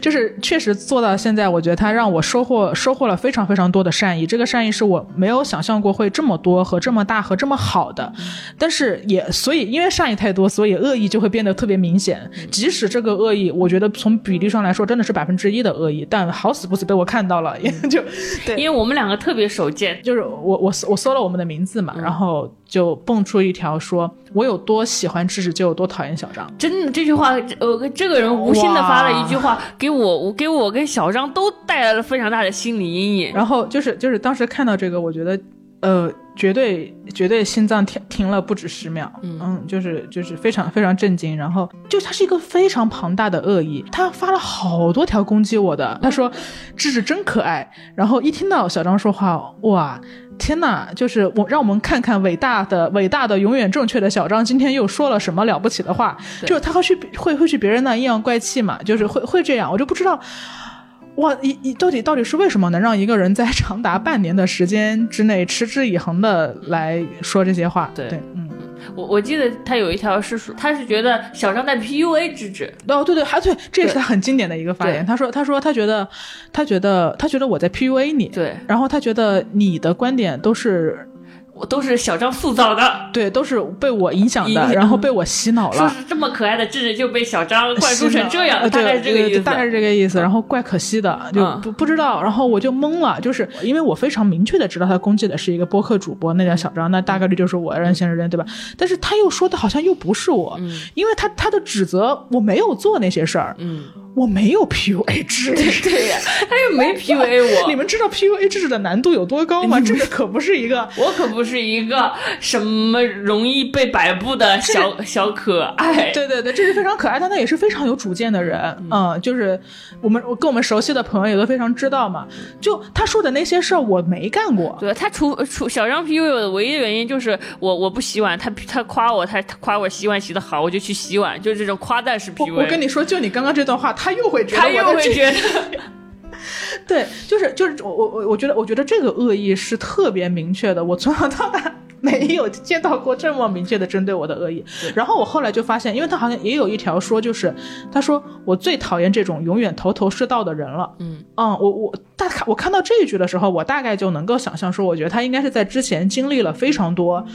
[SPEAKER 1] 就是确实做到现在，我觉得他让我收获收获了非常非常多的善意。这个善意是我没有想象过会这么多和这么大和这么好的，但是也所以因为善意太多，所以恶意就会变得特别明显。即使这个恶意，我觉得从比例上来说真的是百分之一的恶意，但好死不死被我看到了，也就对，
[SPEAKER 2] 因为我们两个特别手贱，
[SPEAKER 1] 就是我我我搜了我们的名字嘛，然后就蹦出一条说。我有多喜欢智智，就有多讨厌小张。
[SPEAKER 2] 真的，这句话，呃，这个人无心的发了一句话，给我，我给我跟小张都带来了非常大的心理阴影。
[SPEAKER 1] 然后就是就是当时看到这个，我觉得，呃，绝对绝对心脏停停了不止十秒。嗯，就是就是非常非常震惊。然后就他是一个非常庞大的恶意，他发了好多条攻击我的。他说智智真可爱。然后一听到小张说话，哇！天呐，就是我让我们看看伟大的、伟大的、永远正确的小张今天又说了什么了不起的话？就是他会去会会去别人那阴阳怪气嘛？就是会会这样，我就不知道，哇，一一到底到底是为什么能让一个人在长达半年的时间之内持之以恒的来说这些话？
[SPEAKER 2] 对，
[SPEAKER 1] 嗯。
[SPEAKER 2] 我我记得他有一条是说，他是觉得小张在 PUA 智智。
[SPEAKER 1] 哦，对对，还对，这也是他很经典的一个发言。他说，他说他觉得，他觉得，他觉得我在 PUA 你。
[SPEAKER 2] 对，
[SPEAKER 1] 然后他觉得你的观点都是。
[SPEAKER 2] 都是小张塑造的，
[SPEAKER 1] 对，都是被我影响的，然后被我洗脑了。说
[SPEAKER 2] 是这么可爱的智智就被小张灌输成这样，大概是这个意思，
[SPEAKER 1] 大概是这个意思。然后怪可惜的，就不不知道，然后我就懵了，就是因为我非常明确的知道他攻击的是一个播客主播，那叫小张，那大概率就是我让先生对吧？但是他又说的好像又不是我，因为他他的指责我没有做那些事儿，
[SPEAKER 2] 嗯。
[SPEAKER 1] 我没有 PUA 智智，
[SPEAKER 2] 对呀，他又没 PUA 我。
[SPEAKER 1] 你们知道 PUA 智智的难度有多高吗？这个可不是一个，
[SPEAKER 2] 我可不是一个什么容易被摆布的小 小可爱。
[SPEAKER 1] 对对对，这是非常可爱，但他也是非常有主见的人。嗯，就是我们我跟我们熟悉的朋友也都非常知道嘛。就他说的那些事儿，我没干过。
[SPEAKER 2] 对他除除小张 PUA 我的唯一的原因就是我我不洗碗，他他夸我，他夸我洗碗洗的好，我就去洗碗，就是这种夸赞式 PUA。
[SPEAKER 1] 我跟你说，就你刚刚这段话，他。他又会觉得，
[SPEAKER 2] 他又会觉得，
[SPEAKER 1] 对，就是就是我我我觉得我觉得这个恶意是特别明确的，我从小到大 没有见到过这么明确的针对我的恶意。然后我后来就发现，因为他好像也有一条说，就是他说我最讨厌这种永远头头是道的人了。嗯嗯，我我大看我看到这一句的时候，我大概就能够想象说，我觉得他应该是在之前经历了非常多，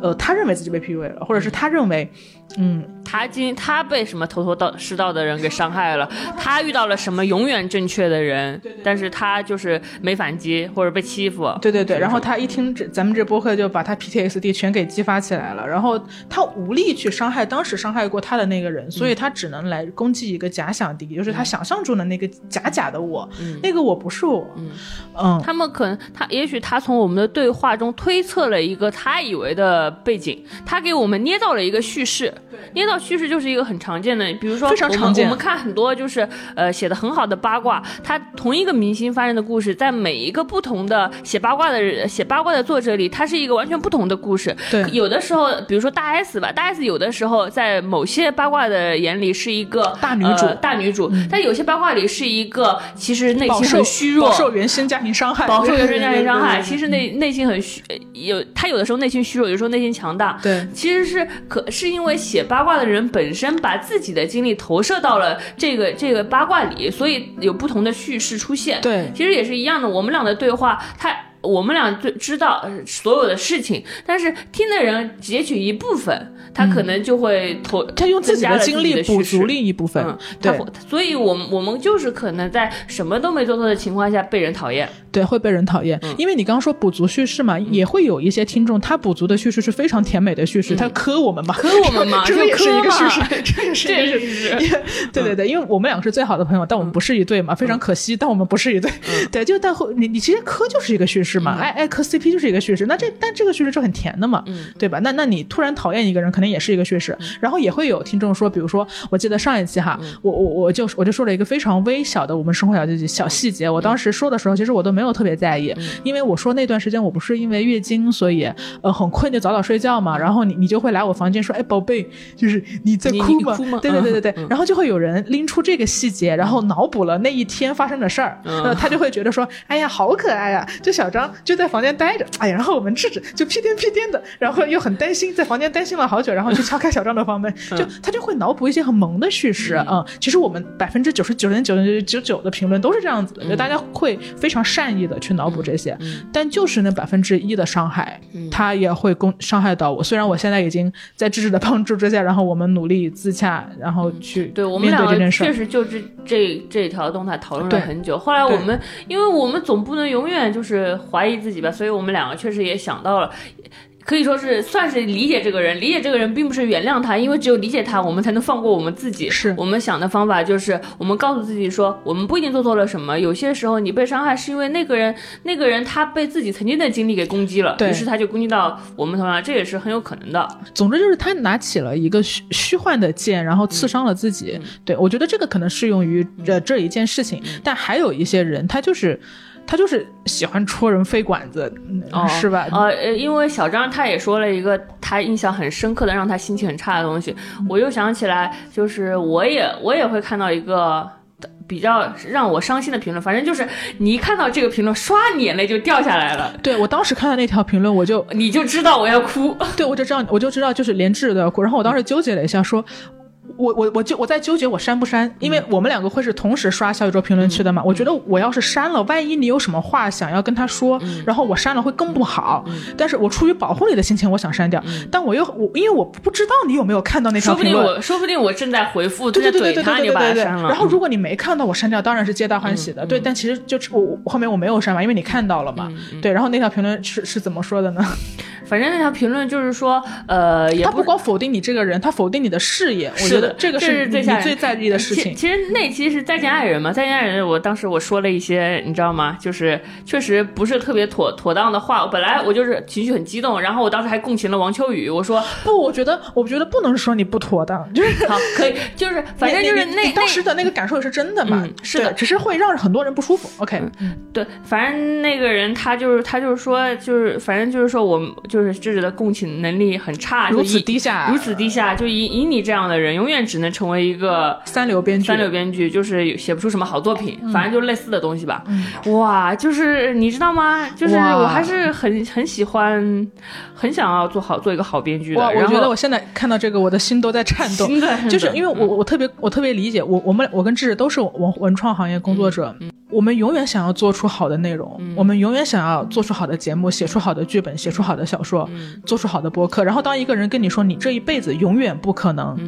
[SPEAKER 1] 呃，他认为自己被 PUA 了，或者是他认为。嗯，
[SPEAKER 2] 他今他被什么头头道是道的人给伤害了？他遇到了什么永远正确的人？对对但是他就是没反击或者被欺负。
[SPEAKER 1] 对对对，然后他一听这咱们这播客，就把他 PTSD 全给激发起来了。然后他无力去伤害当时伤害过他的那个人，所以他只能来攻击一个假想敌，就是他想象中的那个假假的我。那个我不是我。
[SPEAKER 2] 嗯嗯，他们可能他也许他从我们的对话中推测了一个他以为的背景，他给我们捏造了一个叙事。捏造叙事就是一个很常见的，比如说
[SPEAKER 1] 非常常见。
[SPEAKER 2] 我们看很多就是呃写的很好的八卦，他同一个明星发生的故事，在每一个不同的写八卦的人写八卦的作者里，它是一个完全不同的故事。
[SPEAKER 1] 对，
[SPEAKER 2] 有的时候，比如说大 S 吧，大 S 有的时候在某些八卦的眼里是一个
[SPEAKER 1] 大女主，
[SPEAKER 2] 大女主，但有些八卦里是一个其实内心很虚弱，
[SPEAKER 1] 饱受原生家庭伤害，
[SPEAKER 2] 饱受原生家庭伤害，其实内内心很虚，有他有的时候内心虚弱，有时候内心强大。
[SPEAKER 1] 对，
[SPEAKER 2] 其实是可是因为写八。卦的人本身把自己的经历投射到了这个这个八卦里，所以有不同的叙事出现。
[SPEAKER 1] 对，
[SPEAKER 2] 其实也是一样的。我们俩的对话，他我们俩最知道所有的事情，但是听的人截取一部分，他可能就会投
[SPEAKER 1] 他用自己
[SPEAKER 2] 的
[SPEAKER 1] 经历补足另一部分。嗯对，
[SPEAKER 2] 所以我们我们就是可能在什么都没做错的情况下被人讨厌。
[SPEAKER 1] 对，会被人讨厌，因为你刚刚说补足叙事嘛，也会有一些听众，他补足的叙事是非常甜美的叙事，他磕我们嘛，
[SPEAKER 2] 磕我们嘛，
[SPEAKER 1] 这也是一个叙事，
[SPEAKER 2] 这
[SPEAKER 1] 也是一个叙事，对对对，因为我们两个是最好的朋友，但我们不是一对嘛，非常可惜，但我们不是一对，对，就但后你你其实磕就是一个叙事嘛，爱爱磕 CP 就是一个叙事，那这但这个叙事就很甜的嘛，对吧？那那你突然讨厌一个人，肯定也是一个叙事，然后也会有听众说，比如说，我记得上一期哈，我我我就我就说了一个非常微小的我们生活小细节小细节，我当时说的时候，其实我都没有特别在意，因为我说那段时间我不是因为月经，所以呃很困就早早睡觉嘛，然后你你就会来我房间说，哎宝贝，就是你在哭吗？对对对对对，然后就会有人拎出这个细节，然后脑补了那一天发生的事儿，呃他就会觉得说，哎呀好可爱呀，就小张就在房间待着，哎呀，然后我们智智就屁颠屁颠的，然后又很担心，在房间担心了好久，然后就敲开小张的房门，就他就会脑补一些很萌的叙事啊。其实我们百分之九十九点九九九九的评论都是这样子的，就大家会非常善意的去脑补这些，但就是那百分之一的伤害，他也会攻伤害到我。虽然我现在已经在知识的帮助之下，然后我们努力自洽，然后去
[SPEAKER 2] 对我们两个确实就这这这条动态讨论了很久。后来我们，因为我们总不能永远就是怀疑自己吧，所以我们两个确实也想到了。可以说是算是理解这个人，理解这个人并不是原谅他，因为只有理解他，我们才能放过我们自己。
[SPEAKER 1] 是
[SPEAKER 2] 我们想的方法就是，我们告诉自己说，我们不一定做错了什么，有些时候你被伤害是因为那个人，那个人他被自己曾经的经历给攻击了，于是他就攻击到我们头上，这也是很有可能的。
[SPEAKER 1] 总之就是他拿起了一个虚虚幻的剑，然后刺伤了自己。对我觉得这个可能适用于这这一件事情，但还有一些人，他就是。他就是喜欢戳人肺管子，是吧？
[SPEAKER 2] 呃，因为小张他也说了一个他印象很深刻的，让他心情很差的东西。我又想起来，就是我也我也会看到一个比较让我伤心的评论。反正就是你一看到这个评论，唰，你眼泪就掉下来了。
[SPEAKER 1] 对我当时看到那条评论，我就
[SPEAKER 2] 你就知道我要哭。
[SPEAKER 1] 对，我就知道我就知道，就是连智都要哭。然后我当时纠结了一下，说。我我我就我在纠结我删不删，因为我们两个会是同时刷小宇宙评论区的嘛。我觉得我要是删了，万一你有什么话想要跟他说，然后我删了会更不好。但是我出于保护你的心情，我想删掉。但我又我因为我不知道你有没有看到那条评论，
[SPEAKER 2] 说不定我说不定我正在回复，
[SPEAKER 1] 对对对对对对对。
[SPEAKER 2] 然
[SPEAKER 1] 后如果你没看到我删掉，当然是皆大欢喜的。对，但其实就我后面我没有删嘛，因为你看到了嘛。对，然后那条评论是是怎么说的呢？
[SPEAKER 2] 反正那条评论就是说，呃，他
[SPEAKER 1] 不光否定你这个人，他否定你的事业。我觉得这个是
[SPEAKER 2] 你
[SPEAKER 1] 最在意的事情。
[SPEAKER 2] 其实那期是再见爱人嘛，再见爱人，我当时我说了一些，你知道吗？就是确实不是特别妥妥当的话。本来我就是情绪很激动，然后我当时还共情了王秋雨，我说
[SPEAKER 1] 不，我觉得我觉得不能说你不妥当，就是
[SPEAKER 2] 好可以，就是反正就是那
[SPEAKER 1] 当时的那个感受也是真的嘛，
[SPEAKER 2] 是的，
[SPEAKER 1] 只是会让很多人不舒服。OK，
[SPEAKER 2] 对，反正那个人他就是他就是说就是反正就是说我就是智智的共情。能力很差，
[SPEAKER 1] 如此低下，
[SPEAKER 2] 如此低下，就以以你这样的人，永远只能成为一个
[SPEAKER 1] 三流编剧，
[SPEAKER 2] 三流编剧就是写不出什么好作品，反正就类似的东西吧。哇，就是你知道吗？就是我还是很很喜欢，很想要做好做一个好编剧的。
[SPEAKER 1] 我觉得我现在看到这个，我的心都在颤动，就是因为我我特别我特别理解我我们我跟智智都是文文创行业工作者。我们永远想要做出好的内容，我们永远想要做出好的节目，写出好的剧本，写出好的小说，做出好的播客。然后，当一个人跟你说你这一辈子永远不可能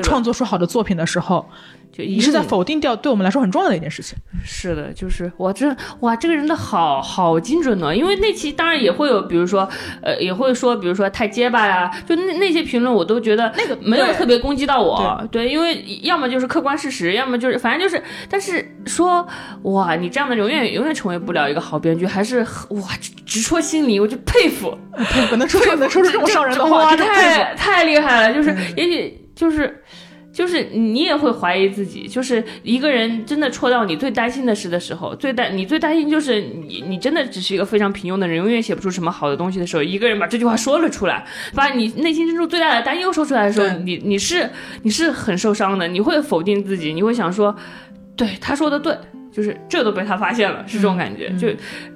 [SPEAKER 1] 创作出好的作品的时候，
[SPEAKER 2] 就
[SPEAKER 1] 你是在否定掉对我们来说很重要的一件事情。
[SPEAKER 2] 是的，就是我这哇，这个人的好好精准呢。因为那期当然也会有，比如说呃，也会说，比如说太结巴呀，就那那些评论我都觉得
[SPEAKER 1] 那个
[SPEAKER 2] 没有特别攻击到我。对，因为要么就是客观事实，要么就是反正就是，但是说哇，你这样的永远永远成为不了一个好编剧，还是哇直戳心里，我就佩服
[SPEAKER 1] 佩服，能说 能说出这么伤人的话，
[SPEAKER 2] 太太厉害了。就是也许就是。就是你也会怀疑自己，就是一个人真的戳到你最担心的事的时候，最担你最担心就是你你真的只是一个非常平庸的人，永远写不出什么好的东西的时候，一个人把这句话说了出来，把你内心深处最大的担忧说出来的时候，你你是你是很受伤的，你会否定自己，你会想说，对他说的对。就是这都被他发现了，是这种感觉。就，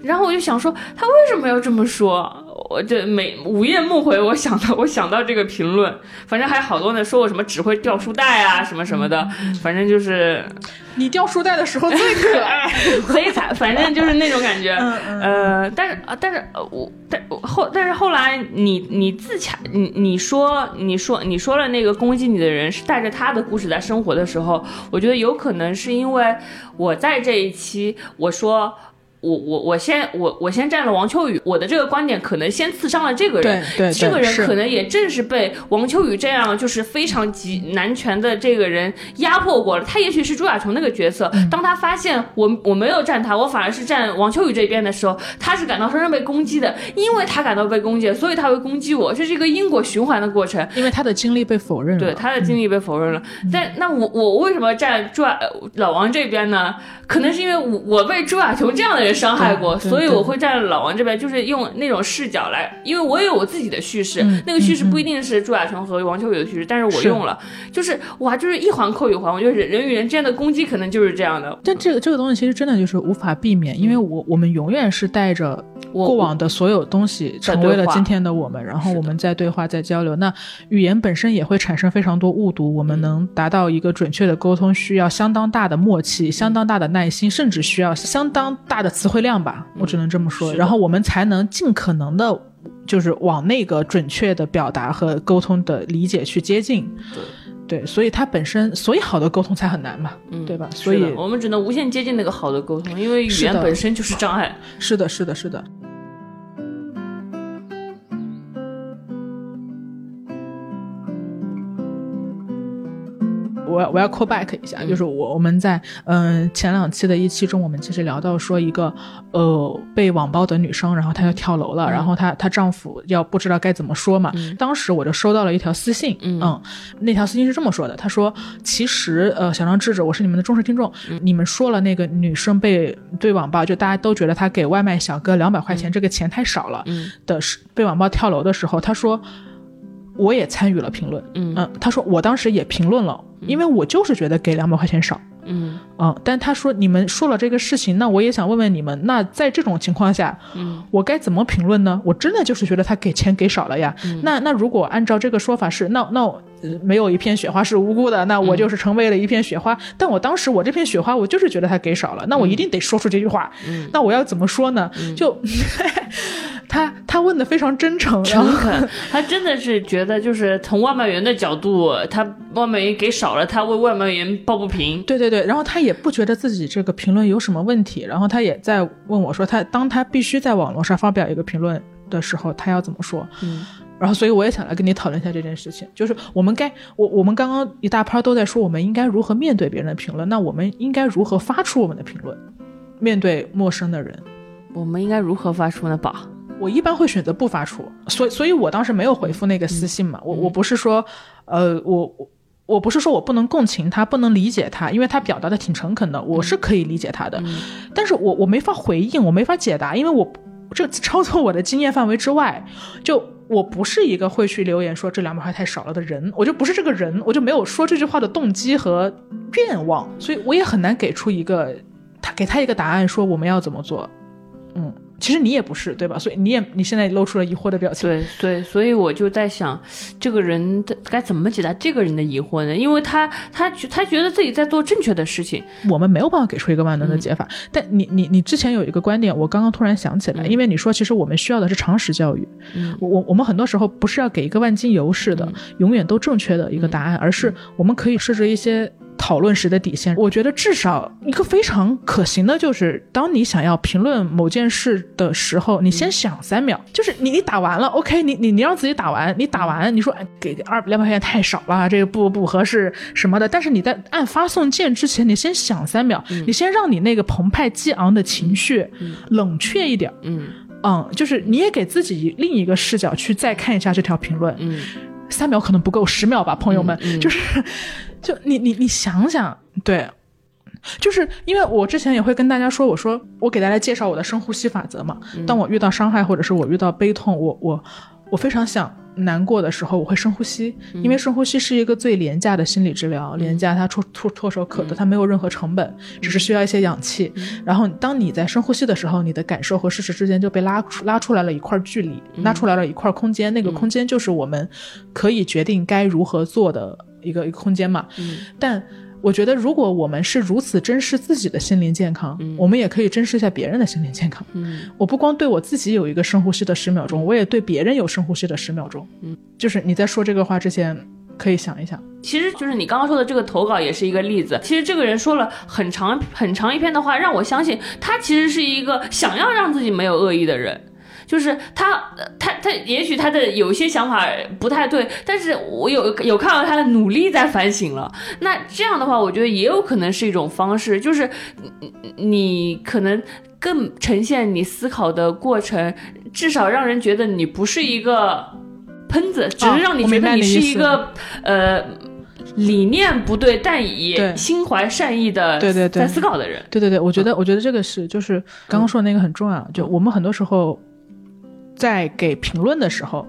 [SPEAKER 2] 然后我就想说，他为什么要这么说？我这每午夜梦回，我想到我想到这个评论，反正还有好多呢，说我什么只会掉书袋啊，什么什么的，反正就是。
[SPEAKER 1] 你掉书袋的时候最可爱，
[SPEAKER 2] 可以惨，反正就是那种感觉。呃，但是但是我但后但是后来你你自洽，你你说你说你说了那个攻击你的人是带着他的故事在生活的时候，我觉得有可能是因为我在这一期我说。我我我先我我先站了王秋雨，我的这个观点可能先刺伤了这个人，
[SPEAKER 1] 对对，
[SPEAKER 2] 这个人可能也正是被王秋雨这样就是非常极男权的这个人压迫过了。他也许是朱亚琼那个角色，当他发现我我没有站他，我反而是站王秋雨这边的时候，他是感到深深被攻击的，因为他感到被攻击，所以他会攻击我，这是一个因果循环的过程。
[SPEAKER 1] 因为他的经历被否认了，
[SPEAKER 2] 对他的经历被否认了。但那我我为什么站朱亚老王这边呢？可能是因为我我被朱亚琼这样的人伤害过，所以我会站在老王这边，就是用那种视角来，因为我也有我自己的叙事，那个叙事不一定是朱亚琼和王秋雨的叙事，但是我用了，就是哇，就是一环扣一环，我觉得人人与人之间的攻击可能就是这样的。
[SPEAKER 1] 但这个这个东西其实真的就是无法避免，因为我我们永远是带着过往的所有东西成为了今天的我们，然后我们在对话在交流，那语言本身也会产生非常多误读，我们能达到一个准确的沟通，需要相当大的默契，相当大的耐心，甚至需要相当大的词汇量吧，我只能这么说，然后我们才能尽可能的，就是往那个准确的表达和沟通的理解去接近。对，对，所以它本身，所以好的沟通才很难嘛，对吧？所以
[SPEAKER 2] 我们只能无限接近那个好的沟通，因为语言本身就是障碍。
[SPEAKER 1] 是的，是的，是的。我要我要 call back 一下，就是我我们在嗯前两期的一期中，我们其实聊到说一个呃被网暴的女生，然后她要跳楼了，然后她她丈夫要不知道该怎么说嘛。当时我就收到了一条私信，嗯，那条私信是这么说的，他说其实呃小张智者，我是你们的忠实听众，你们说了那个女生被对网暴，就大家都觉得她给外卖小哥两百块钱这个钱太少了，的是被网暴跳楼的时候，他说。我也参与了评论，嗯，他说我当时也评论了，因为我就是觉得给两百块钱少，嗯。嗯，但他说你们说了这个事情，那我也想问问你们，那在这种情况下，嗯，我该怎么评论呢？我真的就是觉得他给钱给少了呀，那那如果按照这个说法是，那那没有一片雪花是无辜的，那我就是成为了一片雪花。但我当时我这片雪花，我就是觉得他给少了，那我一定得说出这句话，那我要怎么说呢？就。他他问的非常真诚
[SPEAKER 2] 诚恳，他真的是觉得就是从外卖员的角度，他外卖员给少了，他为外卖员抱不平。
[SPEAKER 1] 对对对，然后他也不觉得自己这个评论有什么问题，然后他也在问我说，他当他必须在网络上发表一个评论的时候，他要怎么说？嗯，然后所以我也想来跟你讨论一下这件事情，就是我们该我我们刚刚一大趴都在说我们应该如何面对别人的评论，那我们应该如何发出我们的评论？面对陌生的人，
[SPEAKER 2] 我们应该如何发出呢？吧？
[SPEAKER 1] 我一般会选择不发出，所以，所以我当时没有回复那个私信嘛。我我不是说，呃，我我我不是说我不能共情他，不能理解他，因为他表达的挺诚恳的，我是可以理解他的。但是我我没法回应，我没法解答，因为我这 超出我的经验范围之外。就我不是一个会去留言说这两百块太少了的人，我就不是这个人，我就没有说这句话的动机和愿望，所以我也很难给出一个他给他一个答案，说我们要怎么做。嗯。其实你也不是，对吧？所以你也你现在露出了疑惑的表情。
[SPEAKER 2] 对对，所以我就在想，这个人该怎么解答这个人的疑惑呢？因为他他他觉得自己在做正确的事情，
[SPEAKER 1] 我们没有办法给出一个万能的解法。但你你你之前有一个观点，我刚刚突然想起来，因为你说其实我们需要的是常识教育。我我我们很多时候不是要给一个万金油似的永远都正确的一个答案，而是我们可以设置一些。讨论时的底线，我觉得至少一个非常可行的就是，当你想要评论某件事的时候，你先想三秒，就是你你打完了，OK，你你你让自己打完，你打完，你说哎给二两百块钱太少了，这个不不合适什么的，但是你在按发送键之前，你先想三秒，你先让你那个澎湃激昂的情绪冷却一点，嗯。嗯，就是你也给自己另一个视角去再看一下这条评论，嗯，三秒可能不够，十秒吧，朋友们，就是。就你你你想想，对，就是因为我之前也会跟大家说，我说我给大家介绍我的深呼吸法则嘛。当我遇到伤害或者是我遇到悲痛，我我我非常想难过的时候，我会深呼吸，因为深呼吸是一个最廉价的心理治疗，廉价它唾唾唾手可得，它没有任何成本，只是需要一些氧气。然后当你在深呼吸的时候，你的感受和事实之间就被拉出拉出来了一块距离，拉出来了一块空间，那个空间就是我们可以决定该如何做的。一个一个空间嘛，嗯，但我觉得如果我们是如此珍视自己的心灵健康，嗯，我们也可以珍视一下别人的心灵健康，嗯，我不光对我自己有一个深呼吸的十秒钟，我也对别人有深呼吸的十秒钟，嗯，就是你在说这个话之前，可以想一想。
[SPEAKER 2] 其实就是你刚刚说的这个投稿也是一个例子。其实这个人说了很长很长一篇的话，让我相信他其实是一个想要让自己没有恶意的人。就是他，他，他，也许他的有些想法不太对，但是我有有看到他的努力在反省了。那这样的话，我觉得也有可能是一种方式，就是你可能更呈现你思考的过程，至少让人觉得你不是一个喷子，只是让你觉得你是一个呃理念不对，但也心怀善意的
[SPEAKER 1] 对对对
[SPEAKER 2] 在思考的人。
[SPEAKER 1] 对对对，我觉得我觉得这个是就是刚刚说的那个很重要，就我们很多时候。在给评论的时候，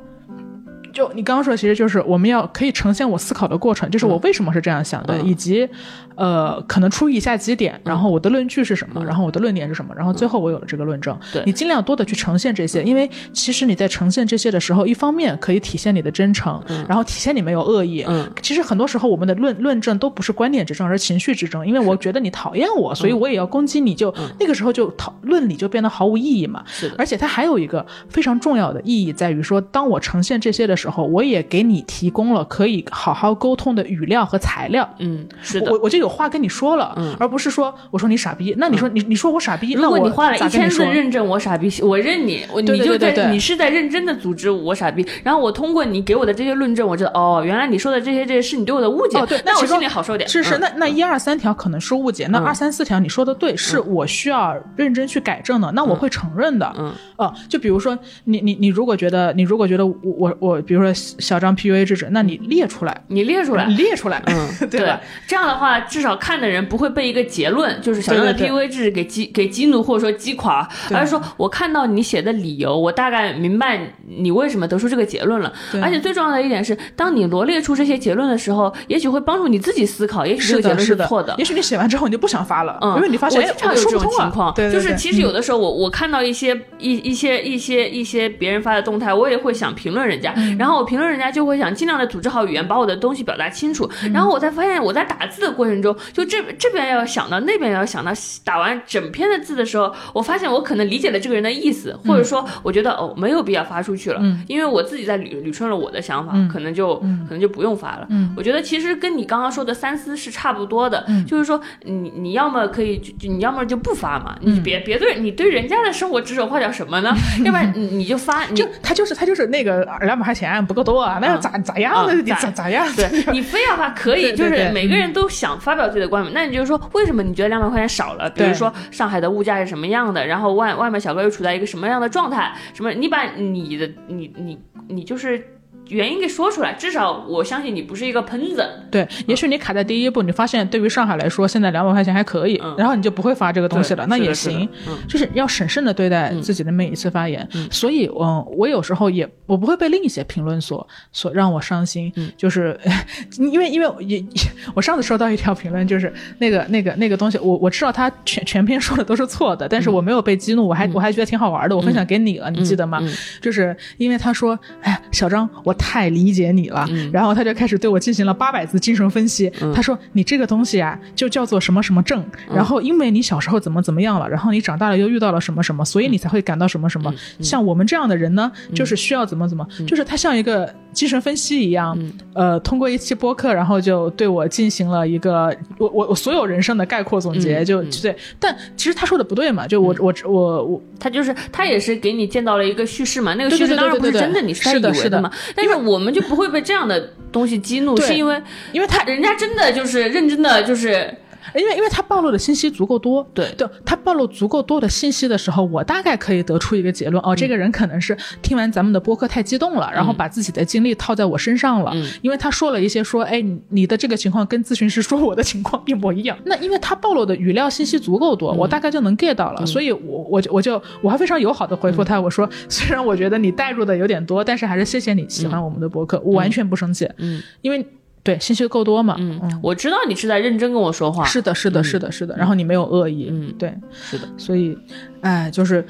[SPEAKER 1] 就你刚刚说的，其实就是我们要可以呈现我思考的过程，就是我为什么是这样想的，以及。呃，可能出于以下几点，然后我的论据是什么，然后我的论点是什么，然后最后我有了这个论证。
[SPEAKER 2] 对
[SPEAKER 1] 你尽量多的去呈现这些，因为其实你在呈现这些的时候，一方面可以体现你的真诚，然后体现你没有恶意。
[SPEAKER 2] 嗯，
[SPEAKER 1] 其实很多时候我们的论论证都不是观点之争，而是情绪之争。因为我觉得你讨厌我，所以我也要攻击你，就那个时候就讨论理就变得毫无意义嘛。
[SPEAKER 2] 是的，
[SPEAKER 1] 而且它还有一个非常重要的意义在于说，当我呈现这些的时候，我也给你提供了可以好好沟通的语料和材料。
[SPEAKER 2] 嗯，是的，
[SPEAKER 1] 我我就有话跟你说了。嗯，而不是说我说你傻逼，那你说你你说我傻逼，
[SPEAKER 2] 如果你花了一千字认证我傻逼，我认你，你就在你是在认真的组织我傻逼，然后我通过你给我的这些论证，我知道哦，原来你说的这些这些是你对我的误解，
[SPEAKER 1] 对，
[SPEAKER 2] 那我心里好受点。
[SPEAKER 1] 是是，那那一二三条可能是误解，那二三四条你说的对，是我需要认真去改正的，那我会承认的。
[SPEAKER 2] 嗯，
[SPEAKER 1] 哦，就比如说你你你如果觉得你如果觉得我我我，比如说小张 PUA 制止，那你列出来，
[SPEAKER 2] 你列出来，你
[SPEAKER 1] 列出来，
[SPEAKER 2] 嗯，
[SPEAKER 1] 对吧？
[SPEAKER 2] 这样的话，至少看的人不会被一个结论。就是小张的 PUA 制给激给激怒或者说击垮，而是说我看到你写的理由，我大概明白你为什么得出这个结论了。而且最重要的一点是，当你罗列出这些结论的时候，也许会帮助你自己思考，也许这个结论
[SPEAKER 1] 是
[SPEAKER 2] 错的。
[SPEAKER 1] 也许你写完之后你就不想发了，
[SPEAKER 2] 嗯，
[SPEAKER 1] 因为你发现
[SPEAKER 2] 我常有这种情况，
[SPEAKER 1] 对，
[SPEAKER 2] 就是其实有的时候我我看到一些一一些一些一些别人发的动态，我也会想评论人家，然后我评论人家就会想尽量的组织好语言，把我的东西表达清楚。然后我才发现我在打字的过程中，就这这边要想到，那边要想到。打完整篇的字的时候，我发现我可能理解了这个人的意思，或者说我觉得哦没有必要发出去了，因为我自己在捋捋顺了我的想法，可能就可能就不用发了。我觉得其实跟你刚刚说的三思是差不多的，就是说你你要么可以，你要么就不发嘛，你别别对你对人家的生活指手画脚什么呢？要不然你就发，
[SPEAKER 1] 就他就是他就是那个两百块钱不够多啊，那要咋咋样你？咋咋样？
[SPEAKER 2] 对 你非要发可以，就是每个人都想发表自己的观点，那你就是说为什么你觉得两百块钱少了？比如说上海的物价是什么样的，然后外外卖小哥又处在一个什么样的状态？什么？你把你的你你你就是。原因给说出来，至少我相信你不是一个喷子。
[SPEAKER 1] 对，也许你卡在第一步，你发现对于上海来说，现在两百块钱还可以，然后你就不会发这个东西了，那也行。就是要审慎的对待自己的每一次发言。所以，嗯，我有时候也我不会被另一些评论所所让我伤心。就是 因为因为也 我上次收到一条评论，就是那个那个那个东西，我我知道他全全篇说的都是错的，但是我没有被激怒，我还我还觉得挺好玩的，我分享给你了，你记得吗？就是因为他说，哎呀，小张我。太理解你了，然后他就开始对我进行了八百字精神分析。他说：“你这个东西啊，就叫做什么什么症。然后因为你小时候怎么怎么样了，然后你长大了又遇到了什么什么，所以你才会感到什么什么。像我们这样的人呢，就是需要怎么怎么，就是他像一个精神分析一样，呃，通过一期播客，然后就对我进行了一个我我我所有人生的概括总结，就对。但其实他说的不对嘛，就我我我我，
[SPEAKER 2] 他就是他也是给你见到了一个叙事嘛，那个叙事当然不是真的，你
[SPEAKER 1] 是
[SPEAKER 2] 以为的。嘛，但是。我们就不会被这样的东西激怒，是因为，
[SPEAKER 1] 因为他
[SPEAKER 2] 人家真的就是认真的，就是。
[SPEAKER 1] 因为因为他暴露的信息足够多，
[SPEAKER 2] 对
[SPEAKER 1] 对，他暴露足够多的信息的时候，我大概可以得出一个结论哦，这个人可能是听完咱们的播客太激动了，然后把自己的经历套在我身上了，因为他说了一些说，哎，你的这个情况跟咨询师说我的情况一模一样，那因为他暴露的语料信息足够多，我大概就能 get 到了，所以我我我就我还非常友好的回复他，我说虽然我觉得你带入的有点多，但是还是谢谢你喜欢我们的播客，我完全不生气，
[SPEAKER 2] 嗯，
[SPEAKER 1] 因为。对，信息够多嘛？
[SPEAKER 2] 嗯，我知道你是在认真跟我说话。
[SPEAKER 1] 是的，是的，是的，是的。然后你没有恶意。
[SPEAKER 2] 嗯，
[SPEAKER 1] 对，
[SPEAKER 2] 是的。
[SPEAKER 1] 所以，哎，就是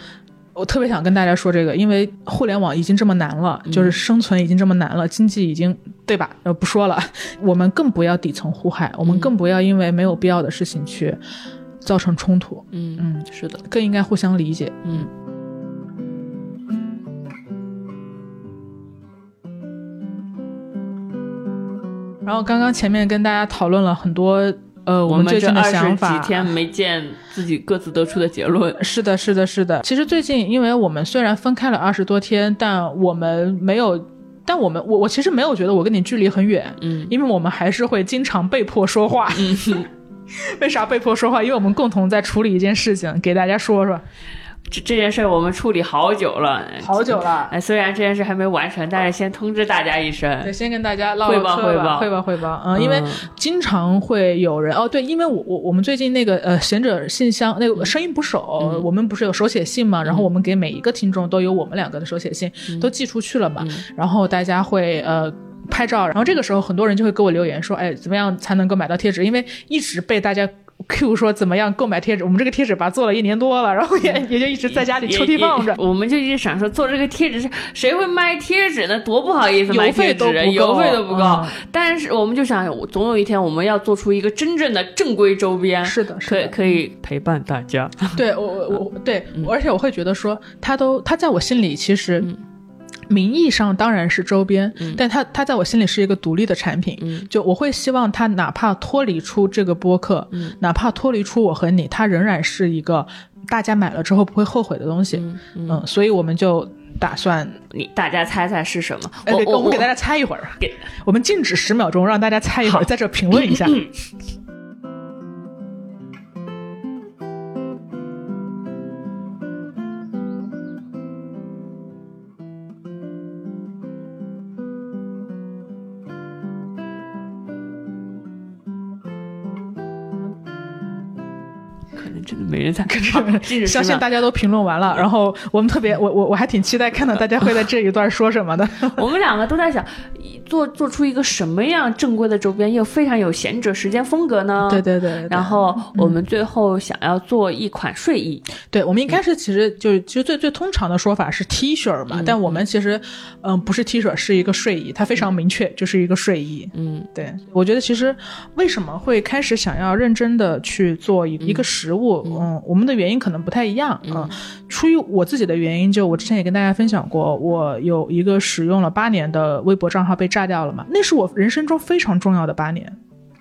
[SPEAKER 1] 我特别想跟大家说这个，因为互联网已经这么难了，就是生存已经这么难了，经济已经对吧？呃，不说了，我们更不要底层互害，我们更不要因为没有必要的事情去造成冲突。
[SPEAKER 2] 嗯嗯，是的，
[SPEAKER 1] 更应该互相理解。
[SPEAKER 2] 嗯。
[SPEAKER 1] 然后刚刚前面跟大家讨论了很多。呃，
[SPEAKER 2] 我
[SPEAKER 1] 们最近的想
[SPEAKER 2] 法，几天没见，自己各自得出的结论。
[SPEAKER 1] 是的，是的，是的。其实最近，因为我们虽然分开了二十多天，但我们没有，但我们我我其实没有觉得我跟你距离很远，嗯，因为我们还是会经常被迫说话。为啥被迫说话？因为我们共同在处理一件事情，给大家说说。
[SPEAKER 2] 这这件事我们处理好久了，
[SPEAKER 1] 好久了。
[SPEAKER 2] 哎，虽然这件事还没完成，但是先通知大家一声，
[SPEAKER 1] 对，先跟大家唠
[SPEAKER 2] 汇报汇报
[SPEAKER 1] 汇报汇报。嗯，因为经常会有人哦，对，因为我我我们最近那个呃贤者信箱那个声音捕手，我们不是有手写信嘛，然后我们给每一个听众都有我们两个的手写信都寄出去了嘛，然后大家会呃拍照，然后这个时候很多人就会给我留言说，哎，怎么样才能够买到贴纸？因为一直被大家。Q 说怎么样购买贴纸？我们这个贴纸吧做了一年多了，然后也也就一直在家里抽屉放着。
[SPEAKER 2] 我们就一直想说做这个贴纸是，谁会卖贴纸呢？多不好意思，
[SPEAKER 1] 邮费都不够，
[SPEAKER 2] 邮费都不够。但是我们就想，总有一天我们要做出一个真正的正规周边。
[SPEAKER 1] 是的，
[SPEAKER 2] 可以可以陪伴大家。
[SPEAKER 1] 对我我我对，而且我会觉得说，他都他在我心里其实。名义上当然是周边，但它它在我心里是一个独立的产品。就我会希望它哪怕脱离出这个播客，哪怕脱离出我和你，它仍然是一个大家买了之后不会后悔的东西。嗯，所以我们就打算
[SPEAKER 2] 你大家猜猜是什么？
[SPEAKER 1] 我我们给大家猜一会儿，给我们静止十秒钟，让大家猜一会儿，在这评论一下。相信大家都评论完了，然后我们特别，我我我还挺期待看到大家会在这一段说什么的。
[SPEAKER 2] 我们两个都在想，做做出一个什么样正规的周边，又非常有贤者时间风格呢？
[SPEAKER 1] 对对对。
[SPEAKER 2] 然后我们最后想要做一款睡衣。
[SPEAKER 1] 对，我们一开始其实就其实最最通常的说法是 T 恤嘛，但我们其实嗯不是 T 恤，是一个睡衣，它非常明确，就是一个睡衣。嗯，对，我觉得其实为什么会开始想要认真的去做一一个实物？嗯，我们的原因可能不太一样嗯，出于我自己的原因，就我之前也跟大家分享过，我有一个使用了八年的微博账号被炸掉了嘛，那是我人生中非常重要的八年。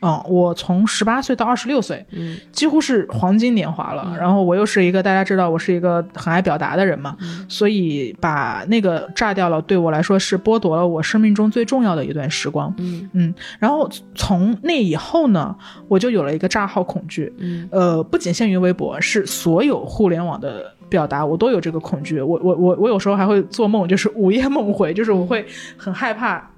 [SPEAKER 1] 嗯，我从十八岁到二十六岁，嗯，几乎是黄金年华了。然后我又是一个大家知道我是一个很爱表达的人嘛，所以把那个炸掉了，对我来说是剥夺了我生命中最重要的一段时光。嗯嗯，然后从那以后呢，我就有了一个炸号恐惧。嗯，呃，不仅限于微博，是所有互联网的表达，我都有这个恐惧。我我我我有时候还会做梦，就是午夜梦回，就是我会很害怕。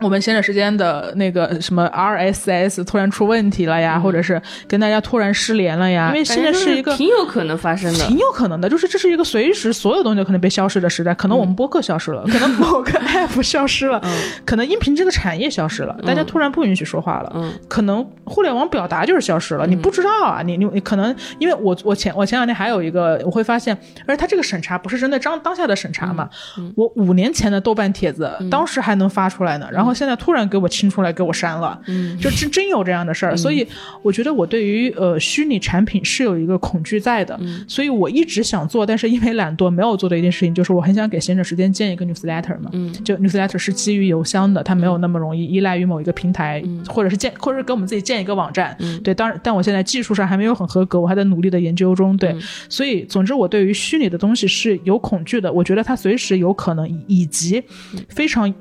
[SPEAKER 1] 我们闲着时间的那个什么 RSS 突然出问题了呀，或者是跟大家突然失联了呀？因为现在是一个
[SPEAKER 2] 挺有可能发生的，
[SPEAKER 1] 挺有可能的，就是这是一个随时所有东西可能被消失的时代。可能我们播客消失了，可能某个 app 消失了，可能音频这个产业消失了，大家突然不允许说话了。嗯，可能互联网表达就是消失了，你不知道啊？你你你可能因为我我前我前两天还有一个我会发现，而且他这个审查不是针对当当下的审查嘛？我五年前的豆瓣帖子当时还能发出来呢，然后。然后现在突然给我清出来，给我删了，嗯，就真真有这样的事儿，所以我觉得我对于呃虚拟产品是有一个恐惧在的，所以我一直想做，但是因为懒惰没有做的一件事情，就是我很想给闲者时间建一个 newsletter 嘛，嗯，就 newsletter 是基于邮箱的，它没有那么容易依赖于某一个平台，或者是建，或者是给我们自己建一个网站，对，当然，但我现在技术上还没有很合格，我还在努力的研究中，对，所以总之我对于虚拟的东西是有恐惧的，我觉得它随时有可能以及非常。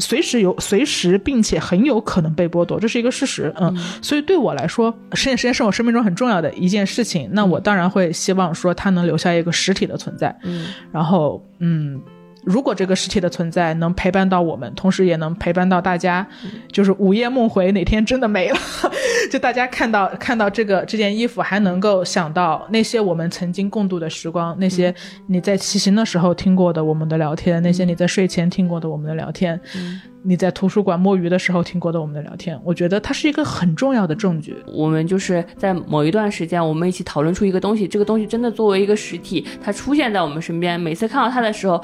[SPEAKER 1] 随时有，随时并且很有可能被剥夺，这是一个事实。嗯，所以对我来说，实验时间是我生命中很重要的一件事情。那我当然会希望说，它能留下一个实体的存在。嗯，然后，嗯。如果这个实体的存在能陪伴到我们，同时也能陪伴到大家，就是午夜梦回哪天真的没了，就大家看到看到这个这件衣服，还能够想到那些我们曾经共度的时光，那些你在骑行的时候听过的我们的聊天，那些你在睡前听过的我们的聊天。你在图书馆摸鱼的时候听过的我们的聊天，我觉得它是一个很重要的证据。
[SPEAKER 2] 我们就是在某一段时间，我们一起讨论出一个东西，这个东西真的作为一个实体，它出现在我们身边，每次看到它的时候，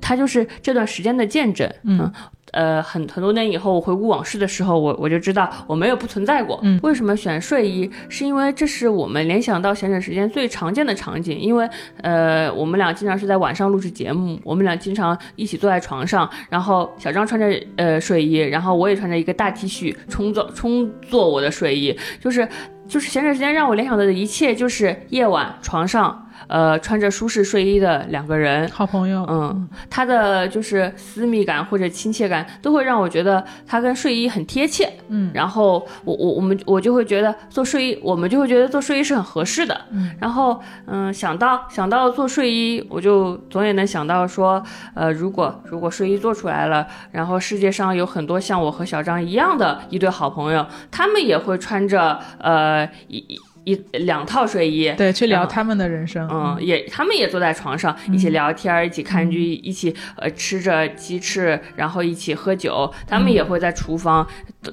[SPEAKER 2] 它就是这段时间的见证。嗯。呃，很很多年以后，我回顾往事的时候，我我就知道我没有不存在过。嗯，为什么选睡衣？是因为这是我们联想到闲整时间最常见的场景。因为呃，我们俩经常是在晚上录制节目，我们俩经常一起坐在床上，然后小张穿着呃睡衣，然后我也穿着一个大 T 恤充作充作我的睡衣，就是就是闲着时间让我联想到的一切就是夜晚床上。呃，穿着舒适睡衣的两个人，
[SPEAKER 1] 好朋友，
[SPEAKER 2] 嗯，他的就是私密感或者亲切感，都会让我觉得他跟睡衣很贴切，
[SPEAKER 1] 嗯，
[SPEAKER 2] 然后我我我们我就会觉得做睡衣，我们就会觉得做睡衣是很合适的，
[SPEAKER 1] 嗯，
[SPEAKER 2] 然后嗯，想到想到做睡衣，我就总也能想到说，呃，如果如果睡衣做出来了，然后世界上有很多像我和小张一样的一对好朋友，他们也会穿着呃一。一两套睡衣，
[SPEAKER 1] 对，去聊他们的人生，
[SPEAKER 2] 嗯，也他们也坐在床上一起聊天，一起看剧，一起呃吃着鸡翅，然后一起喝酒。他们也会在厨房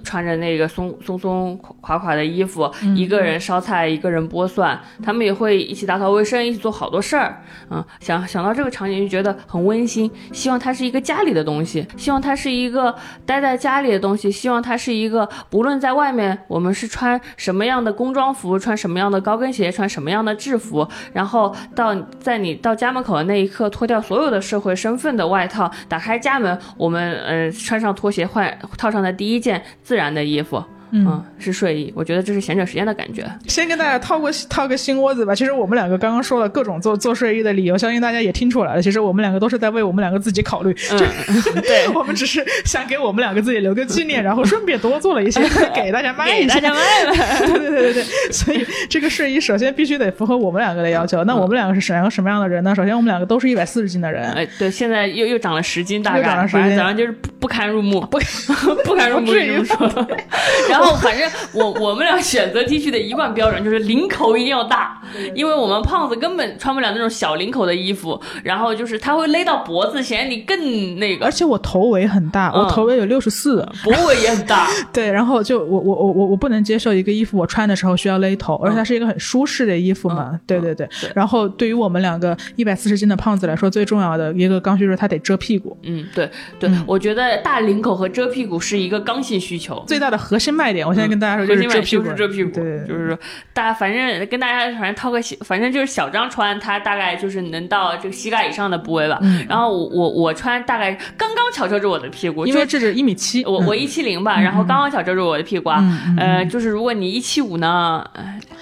[SPEAKER 2] 穿着那个松松松垮垮的衣服，一个人烧菜，一个人剥蒜。他们也会一起打扫卫生，一起做好多事儿。嗯，想想到这个场景就觉得很温馨。希望它是一个家里的东西，希望它是一个待在家里的东西，希望它是一个不论在外面我们是穿什么样的工装服穿。什么样的高跟鞋，穿什么样的制服，然后到在你到家门口的那一刻，脱掉所有的社会身份的外套，打开家门，我们呃穿上拖鞋，换套上的第一件自然的衣服。嗯，是睡衣，我觉得这是闲着时间的感觉。
[SPEAKER 1] 先跟大家套个套个心窝子吧。其实我们两个刚刚说了各种做做睡衣的理由，相信大家也听出来了。其实我们两个都是在为我们两个自己考虑。
[SPEAKER 2] 嗯，对，
[SPEAKER 1] 我们只是想给我们两个自己留个纪念，然后顺便多做了一些 给大家卖一
[SPEAKER 2] 下。大家卖了。
[SPEAKER 1] 对对对对对。所以这个睡衣首先必须得符合我们两个的要求。那我们两个是什么什么样的人呢？首先我们两个都是一百四十斤的人。
[SPEAKER 2] 哎，对，现在又又长了十斤，大概。
[SPEAKER 1] 又长了十斤。
[SPEAKER 2] 早上就是不堪入目，
[SPEAKER 1] 不
[SPEAKER 2] 不堪入目。
[SPEAKER 1] 至于
[SPEAKER 2] 说。然后反正。我我们俩选择 T 恤的一贯标准就是领口一定要大，因为我们胖子根本穿不了那种小领口的衣服，然后就是它会勒到脖子，显得你更那个。
[SPEAKER 1] 而且我头围很大，我头围有六十四，
[SPEAKER 2] 脖围也很大。
[SPEAKER 1] 对，然后就我我我我我不能接受一个衣服我穿的时候需要勒头，而且它是一个很舒适的衣服嘛。对对对。然后对于我们两个一百四十斤的胖子来说，最重要的一个刚需就是它得遮屁股。
[SPEAKER 2] 嗯，对对，我觉得大领口和遮屁股是一个刚性需求，
[SPEAKER 1] 最大的核心卖点。我现在跟大家说。
[SPEAKER 2] 遮
[SPEAKER 1] 屁股，
[SPEAKER 2] 遮屁股，对，就是说，大家反正跟大家反正套个小，反正就是小张穿，他大概就是能到这个膝盖以上的部位吧。然后我我我穿大概刚刚巧遮住我的屁股，
[SPEAKER 1] 因为这是一米七，
[SPEAKER 2] 我我一七零吧，然后刚刚巧遮住我的屁股啊。呃，就是如果你一七五呢，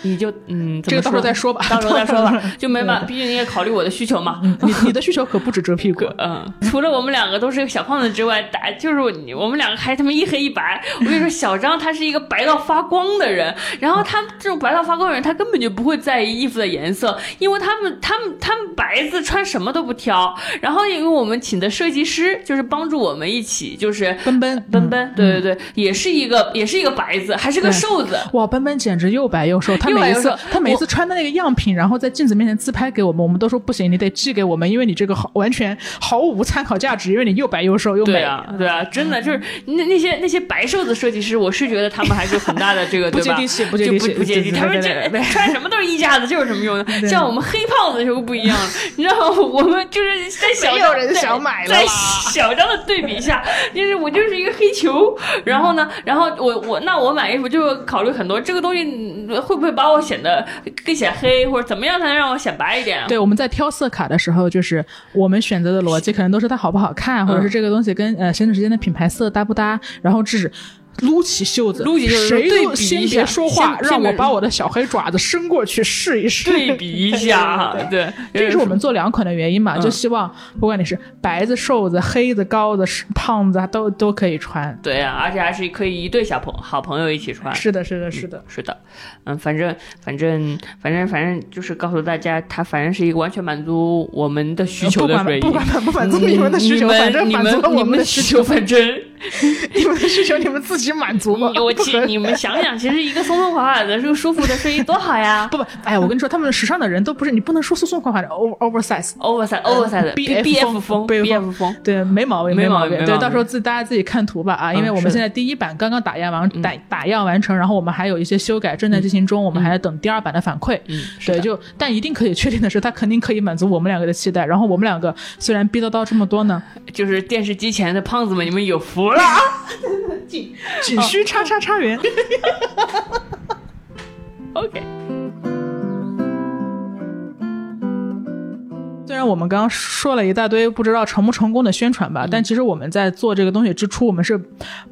[SPEAKER 2] 你就嗯，
[SPEAKER 1] 这个到时候再说吧，
[SPEAKER 2] 到时候再说吧，就没办法，毕竟你也考虑我的需求嘛。
[SPEAKER 1] 你 你的需求可不止遮屁股，
[SPEAKER 2] 嗯，除了我们两个都是小胖子之外，大就是我们两个还他妈一黑一白。我跟你说，小张他是一个白到发光的人。然后他这种白到发光的人，他根本就不会在意衣服的颜色，因为他们他们他们白子穿什么都不挑。然后因为我们请的设计师就是帮助我们一起，就是
[SPEAKER 1] 奔奔
[SPEAKER 2] 奔奔，对对对，也是一个也是一个白子，还是个瘦子。
[SPEAKER 1] 哇，奔奔简直又白又瘦。他 每次他每次穿的那个样品，然后在镜子面前自拍给我们，我们都说不行，你得寄给我们，因为你这个好完全毫无参考价值，因为你又白又瘦又美。
[SPEAKER 2] 对啊，对啊，真的就是那那些那些白瘦子设计师，我是觉得他们还是很大的这个 对吧
[SPEAKER 1] 不接地气。不接地气，
[SPEAKER 2] 不接地气。他们这穿什么都是一家子，就有什么用呢。像我们黑胖子就不一样了，你知道，我们就是在小
[SPEAKER 1] 张
[SPEAKER 2] 在小张的对比下，就是我就是一个黑球。然后呢，然后我我那我买衣服就考虑很多，这个东西会不会把我显得更显黑，或者怎么样才能让我显白一点？
[SPEAKER 1] 对，我们在挑色卡的时候，就是我们选择的逻辑可能都是它好不好看，或者是这个东西跟呃闲着时间的品牌色搭不搭，然后这是。撸起袖子，
[SPEAKER 2] 撸起袖子，
[SPEAKER 1] 谁都先别说话，让我把我的小黑爪子伸过去试一试，
[SPEAKER 2] 对比一下。对，
[SPEAKER 1] 这是我们做两款的原因嘛，就希望不管你是白子、瘦子、黑子、高子、胖子，都都可以穿。
[SPEAKER 2] 对啊，而且还是可以一对小朋好朋友一起穿。
[SPEAKER 1] 是的，是的，是的，
[SPEAKER 2] 是的。嗯，反正反正反正反正就是告诉大家，它反正是一个完全满足我们的需求的睡衣。
[SPEAKER 1] 不管满不满足你们的需求，反正满足了我
[SPEAKER 2] 们
[SPEAKER 1] 的
[SPEAKER 2] 需求。反正
[SPEAKER 1] 你们的需求，你们自己。满足吗？
[SPEAKER 2] 我其你们想想，其实一个松松垮垮的、这个舒服的睡衣多好呀！
[SPEAKER 1] 不不，哎，我跟你说，他们时尚的人都不是你不能说松松垮垮的，over
[SPEAKER 2] oversize，oversize，B F 风，B F 风，
[SPEAKER 1] 对，没毛病，没
[SPEAKER 2] 毛
[SPEAKER 1] 病。对，到时候自大家自己看图吧啊！因为我们现在第一版刚刚打样完，打打样完成，然后我们还有一些修改正在进行中，我们还在等第二版的反馈。
[SPEAKER 2] 嗯，
[SPEAKER 1] 对，就但一定可以确定的是，它肯定可以满足我们两个的期待。然后我们两个虽然逼得到这么多呢，
[SPEAKER 2] 就是电视机前的胖子们，你们有福了。
[SPEAKER 1] 仅 仅需叉叉叉元。
[SPEAKER 2] OK。
[SPEAKER 1] 虽然然我们刚刚说了一大堆不知道成不成功的宣传吧，但其实我们在做这个东西之初，我们是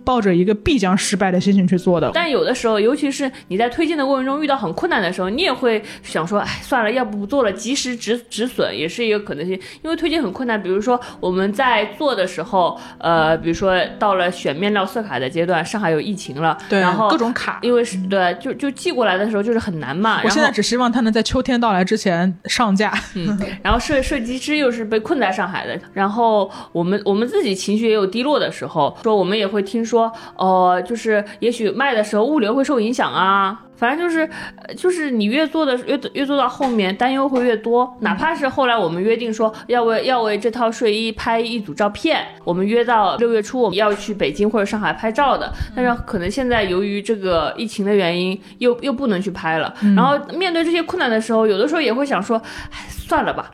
[SPEAKER 1] 抱着一个必将失败的心情去做的。
[SPEAKER 2] 但有的时候，尤其是你在推荐的过程中遇到很困难的时候，你也会想说，哎，算了，要不不做了，及时止止损也是一个可能性。因为推荐很困难，比如说我们在做的时候，呃，比如说到了选面料色卡的阶段，上海有疫情了，
[SPEAKER 1] 对，
[SPEAKER 2] 然后
[SPEAKER 1] 各种卡，
[SPEAKER 2] 因为是对，就就寄过来的时候就是很难嘛。
[SPEAKER 1] 我现在只希望它能在秋天到来之前上架。
[SPEAKER 2] 嗯，然后设设计师又是被困在上海的，然后我们我们自己情绪也有低落的时候，说我们也会听说，呃，就是也许卖的时候物流会受影响啊。反正就是，就是你越做的越越做到后面，担忧会越多。哪怕是后来我们约定说要为要为这套睡衣拍一组照片，我们约到六月初我们要去北京或者上海拍照的，但是可能现在由于这个疫情的原因，又又不能去拍了。然后面对这些困难的时候，有的时候也会想说，哎，算了吧，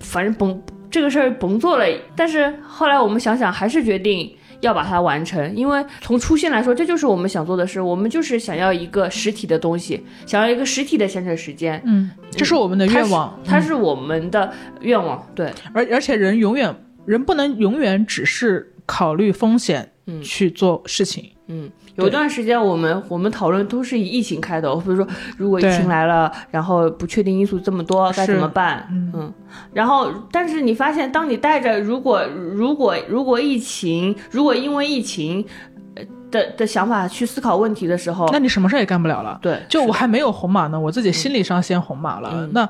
[SPEAKER 2] 反正甭这个事儿甭做了。但是后来我们想想，还是决定。要把它完成，因为从初心来说，这就是我们想做的事。我们就是想要一个实体的东西，想要一个实体的生成时间。
[SPEAKER 1] 嗯，这是我们的愿望，
[SPEAKER 2] 它是我们的愿望。对，
[SPEAKER 1] 而而且人永远，人不能永远只是考虑风险去做事情。
[SPEAKER 2] 嗯。有一段时间，我们我们讨论都是以疫情开头，比如说如果疫情来了，然后不确定因素这么多，该怎么办？嗯，然后但是你发现，当你带着如果如果如果疫情，如果因为疫情的的想法去思考问题的时候，
[SPEAKER 1] 那你什么事也干不了了。
[SPEAKER 2] 对，
[SPEAKER 1] 就我还没有红马呢，我自己心理上先红马了，那。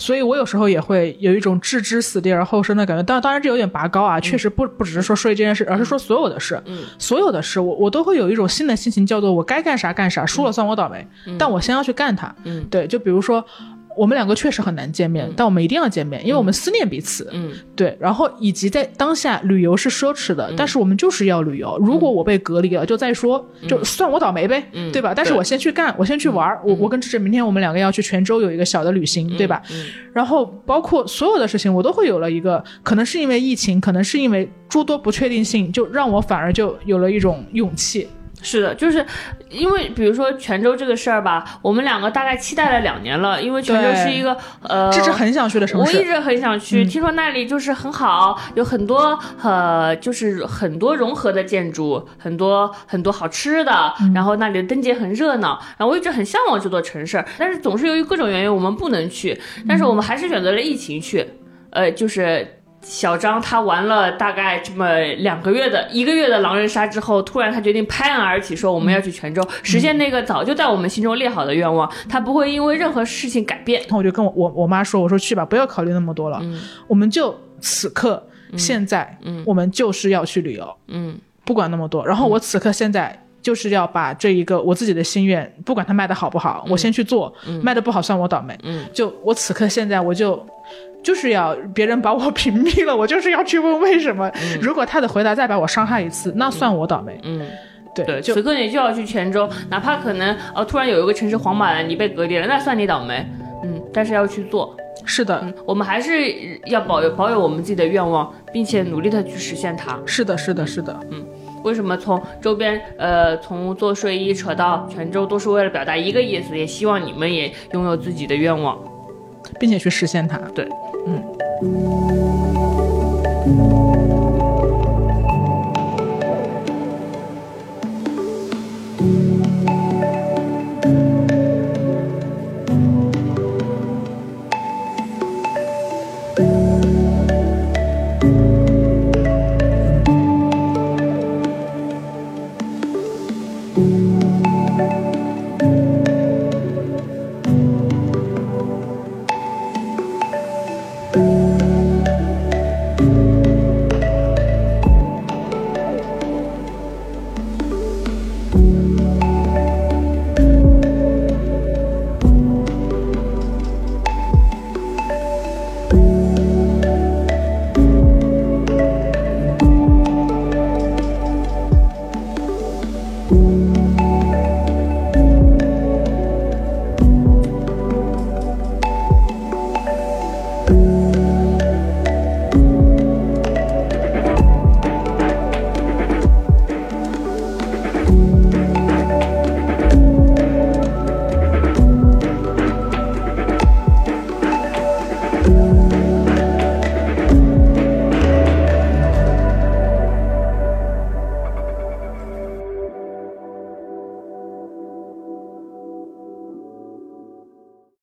[SPEAKER 1] 所以，我有时候也会有一种置之死地而后生的感觉。当当然，这有点拔高啊，确实不不只是说说这件事，而是说所有的事，所有的事，我我都会有一种新的心情，叫做我该干啥干啥，输了算我倒霉，但我先要去干它。
[SPEAKER 2] 嗯，
[SPEAKER 1] 对，就比如说。我们两个确实很难见面，但我们一定要见面，因为我们思念彼此。
[SPEAKER 2] 嗯，
[SPEAKER 1] 对。然后以及在当下，旅游是奢侈的，但是我们就是要旅游。如果我被隔离了，就再说，就算我倒霉呗，对吧？但是我先去干，我先去玩。我我跟志志明天我们两个要去泉州有一个小的旅行，对吧？然后包括所有的事情，我都会有了一个，可能是因为疫情，可能是因为诸多不确定性，就让我反而就有了一种勇气。
[SPEAKER 2] 是的，就是因为比如说泉州这个事儿吧，我们两个大概期待了两年了，因为泉州是一个呃，
[SPEAKER 1] 这是很想去的城
[SPEAKER 2] 市，我一直很想去，听说那里就是很好，有很多呃，就是很多融合的建筑，很多很多好吃的，然后那里的灯节很热闹，然后我一直很向往这座城市，但是总是由于各种原因我们不能去，但是我们还是选择了疫情去，呃，就是。小张他玩了大概这么两个月的一个月的狼人杀之后，突然他决定拍案而起，说我们要去泉州实现那个早就在我们心中列好的愿望。他不会因为任何事情改变。
[SPEAKER 1] 然后我就跟我我我妈说，我说去吧，不要考虑那么多了，我们就此刻现在，嗯我们就是要去旅游，
[SPEAKER 2] 嗯，
[SPEAKER 1] 不管那么多。然后我此刻现在就是要把这一个我自己的心愿，不管它卖的好不好，我先去做，卖的不好算我倒霉。
[SPEAKER 2] 嗯，
[SPEAKER 1] 就我此刻现在我就。就是要别人把我屏蔽了，我就是要去问为什么。如果他的回答再把我伤害一次，那算我倒霉。
[SPEAKER 2] 嗯，
[SPEAKER 1] 对，
[SPEAKER 2] 此刻你就要去泉州，哪怕可能呃，突然有一个城市黄码了，你被隔离了，那算你倒霉。嗯，但是要去做。
[SPEAKER 1] 是的，
[SPEAKER 2] 我们还是要保有保有我们自己的愿望，并且努力的去实现它。
[SPEAKER 1] 是的，是的，是的。
[SPEAKER 2] 嗯，为什么从周边呃从做睡衣扯到泉州，都是为了表达一个意思，也希望你们也拥有自己的愿望。
[SPEAKER 1] 并且去实现它。
[SPEAKER 2] 对，嗯。